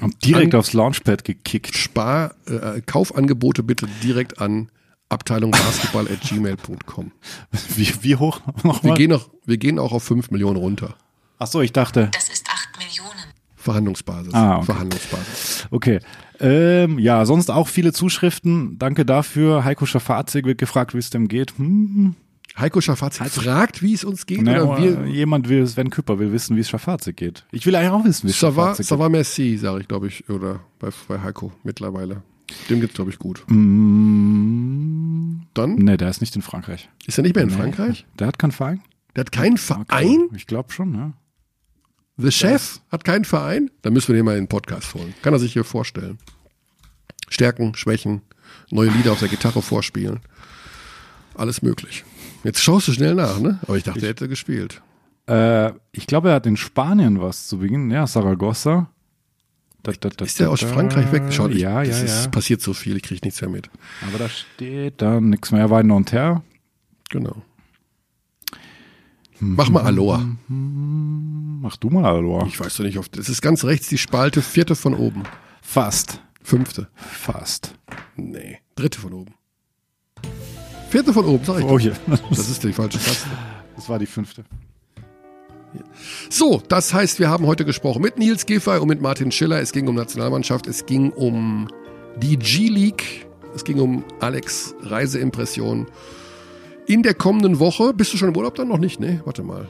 Und direkt An- aufs Launchpad gekickt. Spar, äh, Kaufangebote bitte direkt an abteilungbasketball.gmail.com. <laughs> Wie, wie hoch Wir nochmal? gehen, auch, wir gehen auch auf 5 Millionen runter. Ach so, ich dachte, Das ist 8 Millionen. Verhandlungsbasis. Ah, okay. Verhandlungsbasis. okay. Ähm, ja, sonst auch viele Zuschriften. Danke dafür. Heiko Schafazik wird gefragt, wie es dem geht. Hm, Heiko Schafazik fragt, wie es uns geht. ne, oder wir, jemand will, Sven Küpper will wissen, wie es Schafazik geht. Ich will eigentlich auch wissen, wie es Schafazik ça va merci, sage ich, glaube ich, oder bei, bei Heiko mittlerweile. Dem geht's, glaube ich, gut. geht. Mm, Dann ne, der ist nicht in Frankreich. ist er nicht mehr in Nee. Frankreich. Der hat keinen Verein? Der hat keinen Verein. Ich glaube schon, ja. The Chef hat keinen Verein. Da müssen wir den mal in den Podcast holen. Kann er sich hier vorstellen. Stärken, Schwächen, neue Lieder auf der Gitarre vorspielen. Alles möglich. Jetzt schaust du schnell nach, ne? Aber ich dachte, er hätte gespielt. Äh, ich glaube, er hat in Spanien was zu Beginn. Ja, Saragossa. Da, da, da, Ist der aus da, Frankreich weg? Schau, ich, ja, das ja, ist, ja. passiert so viel, ich kriege nichts mehr mit. Aber da steht dann nichts mehr. Er war in Nanterre. Genau. Mach mal Aloha. Mach du mal, Aloha. Ich weiß doch nicht, auf, das ist ganz rechts die Spalte, vierte von oben. Fast. Fünfte. Fast. Nee, dritte von oben. Vierte von oben, sag ich. Oh hier. <laughs> Das ist die falsche Taste. Das war die fünfte. So, das heißt, wir haben heute gesprochen mit Nils Giffey und mit Martin Schiller. Es ging um Nationalmannschaft, es ging um die G-League, es ging um Alex Reiseimpressionen. In der kommenden Woche, bist du schon im Urlaub dann noch nicht? Ne, warte mal.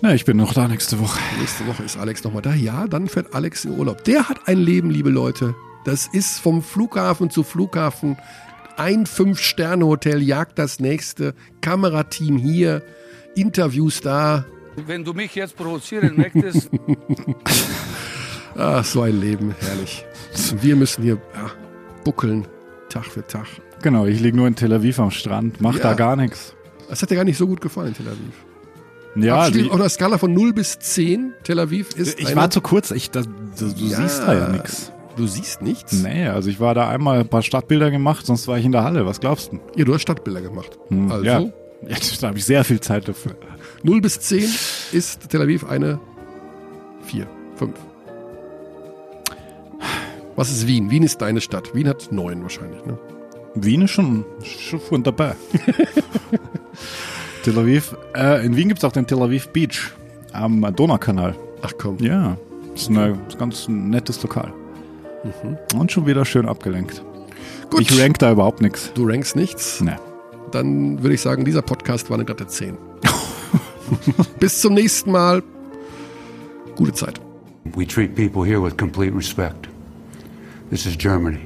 Na, ich bin noch da nächste Woche. Nächste Woche ist Alex nochmal da. Ja, dann fährt Alex in Urlaub. Der hat ein Leben, liebe Leute. Das ist vom Flughafen zu Flughafen. Ein Fünf-Sterne-Hotel jagt das nächste. Kamerateam hier. Interviews da. Wenn du mich jetzt provozieren möchtest, <laughs> Ah, so ein Leben, herrlich. Wir müssen hier ja, buckeln, Tag für Tag. Genau, ich liege nur in Tel Aviv am Strand, mach Ja. da gar nichts. Das hat dir gar nicht so gut gefallen, Tel Aviv. Ja, die, auf einer Skala von 0 bis 10, Tel Aviv ist ich eine, war zu kurz. Ich, da, du du siehst da ja nichts. Du siehst nichts? Nee, also ich war da einmal ein paar Stadtbilder gemacht, sonst war ich in der Halle. Was glaubst du? Ja, du hast Stadtbilder gemacht. also, Ja. Jetzt <laughs> habe ich sehr viel Zeit dafür. 0 bis 10 ist Tel Aviv eine 4, 5. Was ist Wien? Wien ist deine Stadt. Wien hat 9 wahrscheinlich, ne? Wien ist schon, schon dabei. Tel Aviv. Äh, in Wien gibt es auch den Tel Aviv Beach am Donaukanal. Ach komm. Ja, ist, eine, ist ein ganz nettes Lokal. Und schon wieder schön abgelenkt. Gut, Ich rank da überhaupt nichts. du rankst nichts. Nee. Dann würde ich sagen, dieser Podcast war eine glatte 10. <laughs> Bis zum nächsten Mal. Gute Zeit. We treat people here with complete respect. This is Germany.